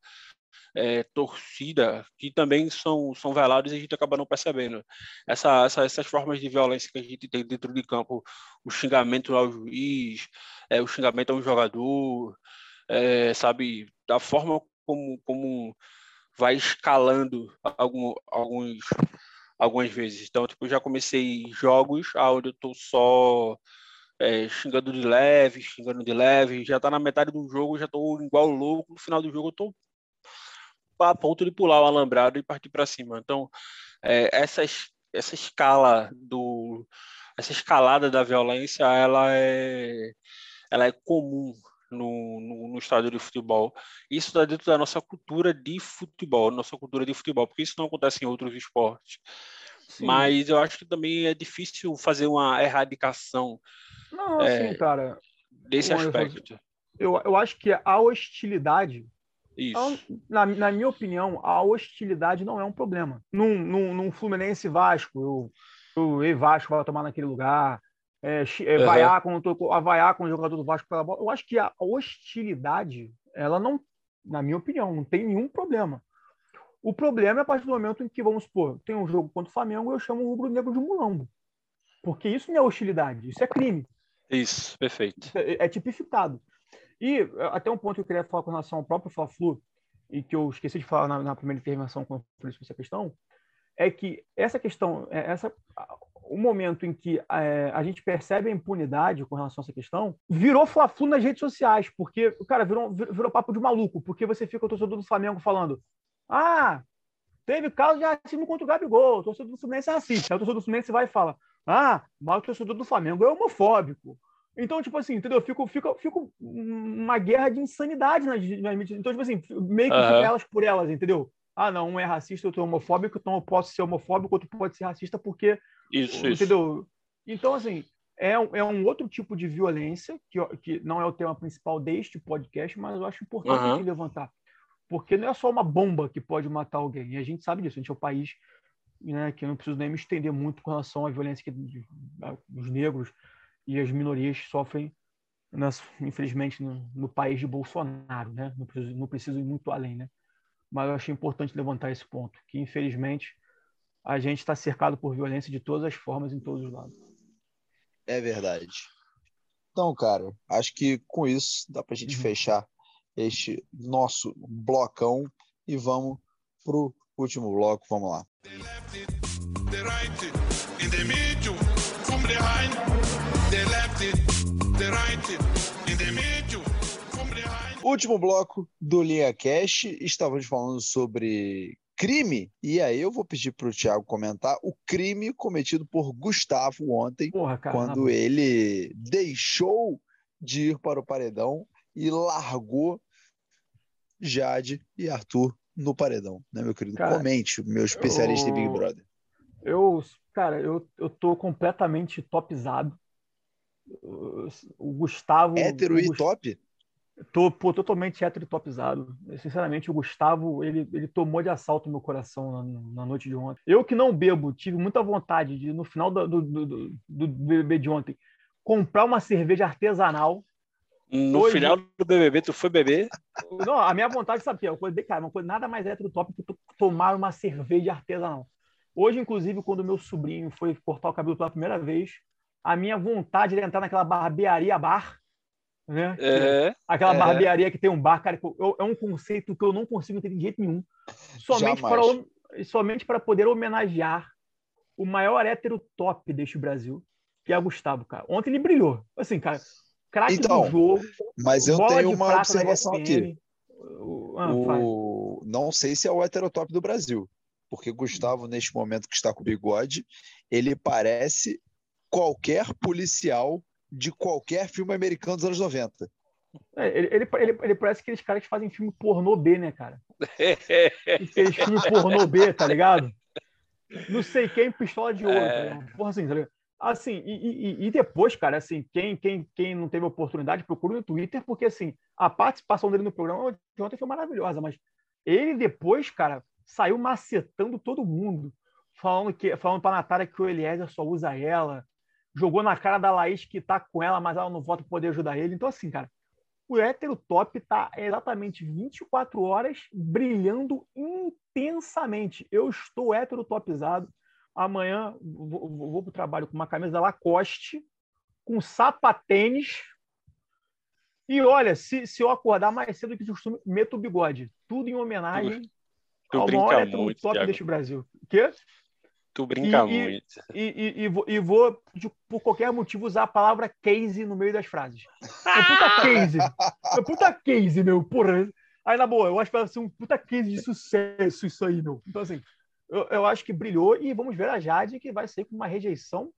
é, torcida que também são, são velados e a gente acaba não percebendo. Essa, essa, essas formas de violência que a gente tem dentro de campo, o xingamento ao juiz, é, o xingamento a um jogador, é, sabe, da forma como, como vai escalando algum, alguns, algumas vezes. Então, tipo, já comecei jogos onde eu tô só é, xingando de leve, xingando de leve, já tá na metade do jogo, já tô igual louco, no final do jogo eu tô a ponto de pular o alambrado e partir para cima. Então, é, essa, essa escala do essa escalada da violência, ela é ela é comum no, no, no estádio de futebol. Isso está dentro da nossa cultura de futebol, nossa cultura de futebol, porque isso não acontece em outros esportes. Sim. Mas eu acho que também é difícil fazer uma erradicação. Não, é, assim, cara. Desse aspecto. Eu, eu acho que a hostilidade. Isso. Na, na minha opinião, a hostilidade não é um problema. Num, num, num Fluminense Vasco, eu, eu Vasco vai tomar naquele lugar é, é, uhum. vaiar, vaiar com o jogador do Vasco pela bola. Eu acho que a hostilidade, ela não, na minha opinião, não tem nenhum problema. O problema é a partir do momento em que, vamos supor, tem um jogo contra o Flamengo e eu chamo o rubro negro de mulambo. Porque isso não é hostilidade, isso é crime. Isso, perfeito. É, é tipificado. E é, até um ponto que eu queria falar com relação ao próprio Fla-Flu, e que eu esqueci de falar na, na primeira intervenção com essa questão, é que essa questão, é, essa, o momento em que é, a gente percebe a impunidade com relação a essa questão, virou fla nas redes sociais, porque, cara, virou, virou papo de maluco, porque você fica o torcedor do Flamengo falando ah, teve caso de racismo contra o Gabigol, o torcedor do Fluminense é racista, aí o torcedor do Fluminense vai e fala ah, mas o torcedor do Flamengo é homofóbico. Então, tipo assim, entendeu? Fico, fico, fico uma guerra de insanidade nas, mídias. Então, tipo assim, meio que uhum. elas por elas, entendeu? Ah, não, um é racista, outro é homofóbico, então eu posso ser homofóbico, outro pode ser racista porque isso, entendeu? Isso. Então, assim, é um, é um outro tipo de violência, que, que não é o tema principal deste podcast, mas eu acho importante uhum. levantar. Porque não é só uma bomba que pode matar alguém, e a gente sabe disso, a gente é um país né, que eu não preciso nem me estender muito com relação à violência que os negros e as minorias sofrem, nas, infelizmente, no, no, país de Bolsonaro, né? Não preciso, não preciso ir muito além, né? Mas eu achei importante levantar esse ponto, que infelizmente a gente está cercado por violência de todas as formas, em todos os lados. É verdade. Então, cara, acho que com isso dá para a gente uhum. fechar este nosso blocão e vamos pro último bloco. Vamos lá. Último bloco do Linha Cash, estávamos falando sobre crime, e aí eu vou pedir para o Thiago comentar o crime cometido por Gustavo ontem, Porra, quando ele deixou de ir para o paredão e largou Jade e Arthur no paredão, né, meu querido? Cara, Comente, meu especialista eu, em Big Brother. Eu, cara, eu, eu tô completamente topizado. O Gustavo. Hétero o e top? Tô pô, totalmente heterotopizado. Sinceramente, o Gustavo, ele, ele tomou de assalto meu coração na, na, noite de ontem. Eu que não bebo, tive muita vontade de, no final do, do, do, do BBB de ontem, comprar uma cerveja artesanal. No Hoje, final do BBB, tu foi beber? Não, a minha vontade, sabe o que é? Uma coisa, cara, uma coisa nada mais heterotop que tomar uma cerveja artesanal. Hoje, inclusive, quando meu sobrinho foi cortar o cabelo pela primeira vez, a minha vontade de entrar naquela barbearia bar, né? É, Aquela é. barbearia que tem um bar, cara, que eu- é um conceito que eu não consigo entender de jeito nenhum. Somente para, Jamais. somente para poder homenagear o maior hétero top deste Brasil, que é o Gustavo, cara. Ontem ele brilhou. Assim, cara, craque Então, do jogo. Mas eu bola tenho de uma observação aqui. O- ah. O... Não sei se é o heterotop do Brasil, porque Gustavo, neste momento que está com o bigode, ele parece qualquer policial de qualquer filme americano dos anos 90. É, ele, ele, ele, ele parece aqueles caras que fazem filme pornô B, né, cara? Aqueles filme pornô B, tá ligado? Não sei quem, pistola de ouro. É. tá ligado? Porra, assim, tá ligado? Assim, e, e- e depois, cara, assim, quem, quem, quem não teve oportunidade, procura no Twitter, porque, assim, a participação dele no programa de ontem foi maravilhosa, mas ele depois, cara, saiu macetando todo mundo, falando que falando pra Natália que o Eliezer só usa ela, jogou na cara da Laís que tá com ela, mas ela não vota pra poder ajudar ele. Então, assim, cara, o hétero top tá exatamente 24 horas brilhando intensamente. Eu estou hétero topizado. Amanhã vou, vou, vou pro trabalho com uma camisa da Lacoste, com sapatênis. E olha, se, se eu acordar mais cedo do que de costume, meto o bigode. Tudo em homenagem Tu ao maior hétero muito, top Thiago. deste Brasil. Quê? Tu brinca E- muito. e, e- e vou, e vou, de- por qualquer motivo, usar a palavra case no meio das frases. É puta case. É puta case, meu. Porra. Aí, na boa, eu acho que vai ser um puta case de sucesso isso aí, meu. Então, assim, eu, eu acho que brilhou e vamos ver a Jade, que vai sair com uma rejeição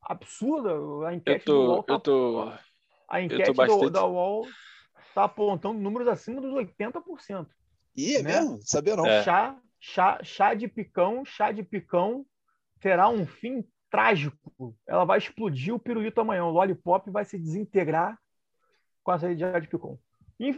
absurda. A Eu enquete do UOL tô, tá, eu tô, a enquete do- bastante- da UOL tá apontando números acima dos 80%. E é Né? mesmo? Sabia não. É. Chá, chá, chá de picão, chá de picão terá um fim trágico. Ela vai explodir o pirulito amanhã. O Lollipop vai se desintegrar com a saída de chá de picão. E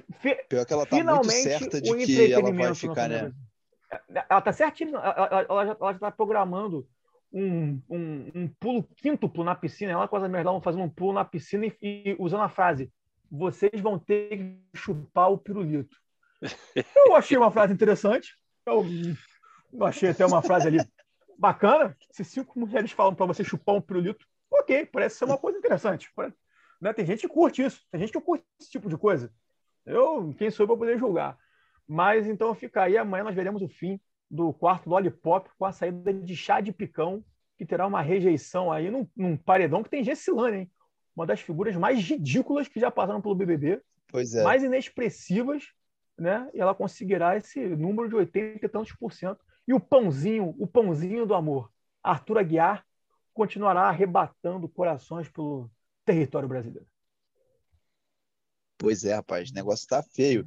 Pior que ela tá muito certa de que ela vai ficar, né? Fórmula 1. Ela tá certinha, ela, ela- ela já, ela já tá programando um, um, um pulo quíntuplo na piscina. Ela com as lá vão fazendo um pulo na piscina e, e usando a frase: vocês vão ter que chupar o pirulito. Eu achei uma frase interessante. Eu, achei até uma frase ali bacana. Se cinco mulheres falam para você chupar um pirulito, ok, parece ser uma coisa interessante. Né? Tem gente que curte isso, tem gente que curte esse tipo de coisa. Eu, quem sou eu para poder julgar? Mas então fica aí, amanhã nós veremos o fim do quarto Lollipop com a saída de chá de picão, que terá uma rejeição aí num, num paredão que tem Gessilane, hein? Uma das figuras mais ridículas que já passaram pelo BBB Pois é. mais inexpressivas, né? E ela conseguirá esse número de 80 e tantos por cento. E o pãozinho, o pãozinho do amor, Arthur Aguiar, continuará arrebatando corações pelo território brasileiro. Pois é, rapaz. O negócio tá feio.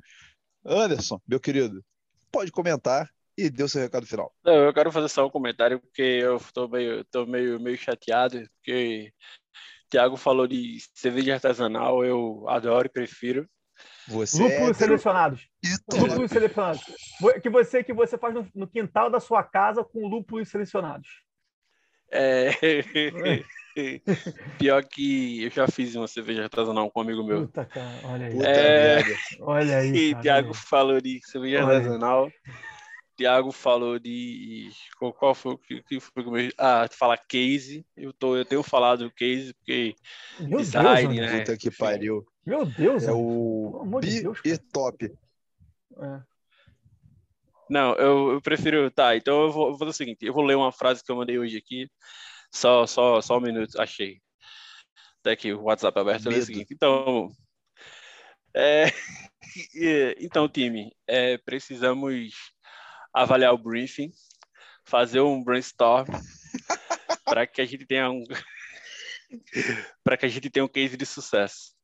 Anderson, meu querido, pode comentar e dê o seu recado final. Não, eu quero fazer só um comentário porque eu tô meio, tô meio, meio chateado, porque o Thiago falou de cerveja artesanal, eu adoro e prefiro. Você é Lúpulos hétero selecionados. Lúpulos selecionados. Que você que você faz no, no quintal da sua casa com lúpulos selecionados. É... Pior que eu já fiz uma cerveja artesanal com um amigo meu. Puta, cara, olha aí. Puta É. Olha aí. Cara, aí. falou de cerveja Olha artesanal. Thiago falou de. Qual, foi o que, que foi que eu... Ah, fala case. Eu, tô, eu tenho falado case porque. Meu Deus, design, Anderson. né? Puta que pariu. Meu Deus, É o de Deus, e top. É. Não, eu, eu prefiro. Tá, então eu vou, eu vou fazer o seguinte: eu vou ler uma frase que eu mandei hoje aqui. Só, só, só um minuto, achei. Tá aqui o WhatsApp aberto. É o seguinte: então. É, então, time, é, precisamos avaliar o briefing, fazer um brainstorm para que a gente tenha um. para que a gente tenha um case de sucesso.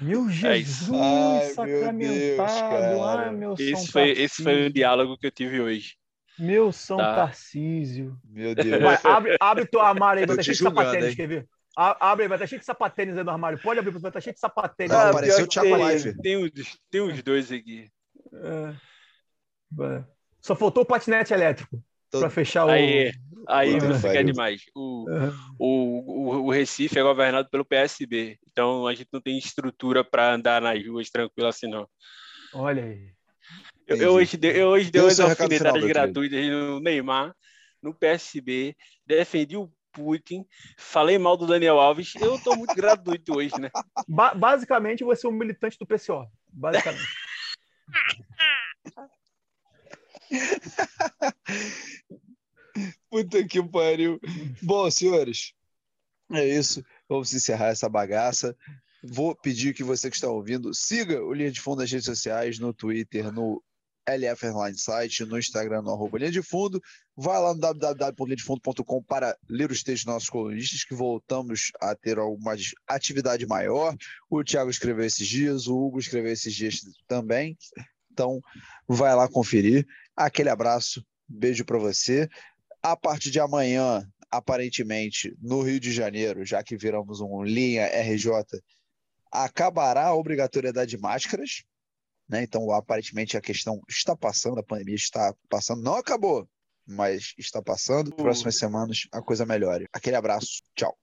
Meu É. Jesus, Ai, meu sacramentado. Deus, Ai, meu São Esse foi, esse foi o Tarcísio. diálogo que eu tive hoje. Meu São Tá. Tarcísio. Meu Deus. Vai, abre, abre teu armário aí, vai estar cheio de sapatênis, quer ver? Abre aí, vai estar cheio de sapatênis aí no armário. Pode abrir, vai estar cheio de sapatênis. Não, Ah, apareceu o Thiago Live. Tem uns, tem uns dois aqui. É. Só faltou o patinete elétrico Tô- para fechar o. Aí, aí Puta você quer demais. O, o, o, o Recife é governado pelo PSB, então a gente não tem estrutura para andar nas ruas tranquilo assim, não. Olha aí. Eu, eu hoje dei, eu hoje dei umas querido. gratuitas no Neymar, no PSB, defendi o Putin, falei mal do Daniel Alves. Eu tô muito gratuito hoje, né? Ba basicamente, você é um militante do PCO. Basicamente. Puta que pariu. Bom, senhores, é isso. Vamos encerrar essa bagaça. Vou pedir que você que está ouvindo siga o Linha de Fundo nas redes sociais, no Twitter, no LF Online Site, no Instagram, no arroba Linha de Fundo. Vai lá no www.linhadefundo.com para ler os textos dos nossos colunistas, que voltamos a ter alguma atividade maior. O Thiago escreveu esses dias, o Hugo escreveu esses dias também. Então, vai lá conferir. Aquele abraço, beijo para você. A partir de amanhã, aparentemente, no Rio de Janeiro, já que viramos um linha RJ, acabará a obrigatoriedade de máscaras. Né? Então, aparentemente, a questão está passando, a pandemia está passando. Não acabou, mas está passando. Próximas semanas a coisa melhore. Aquele abraço. Tchau.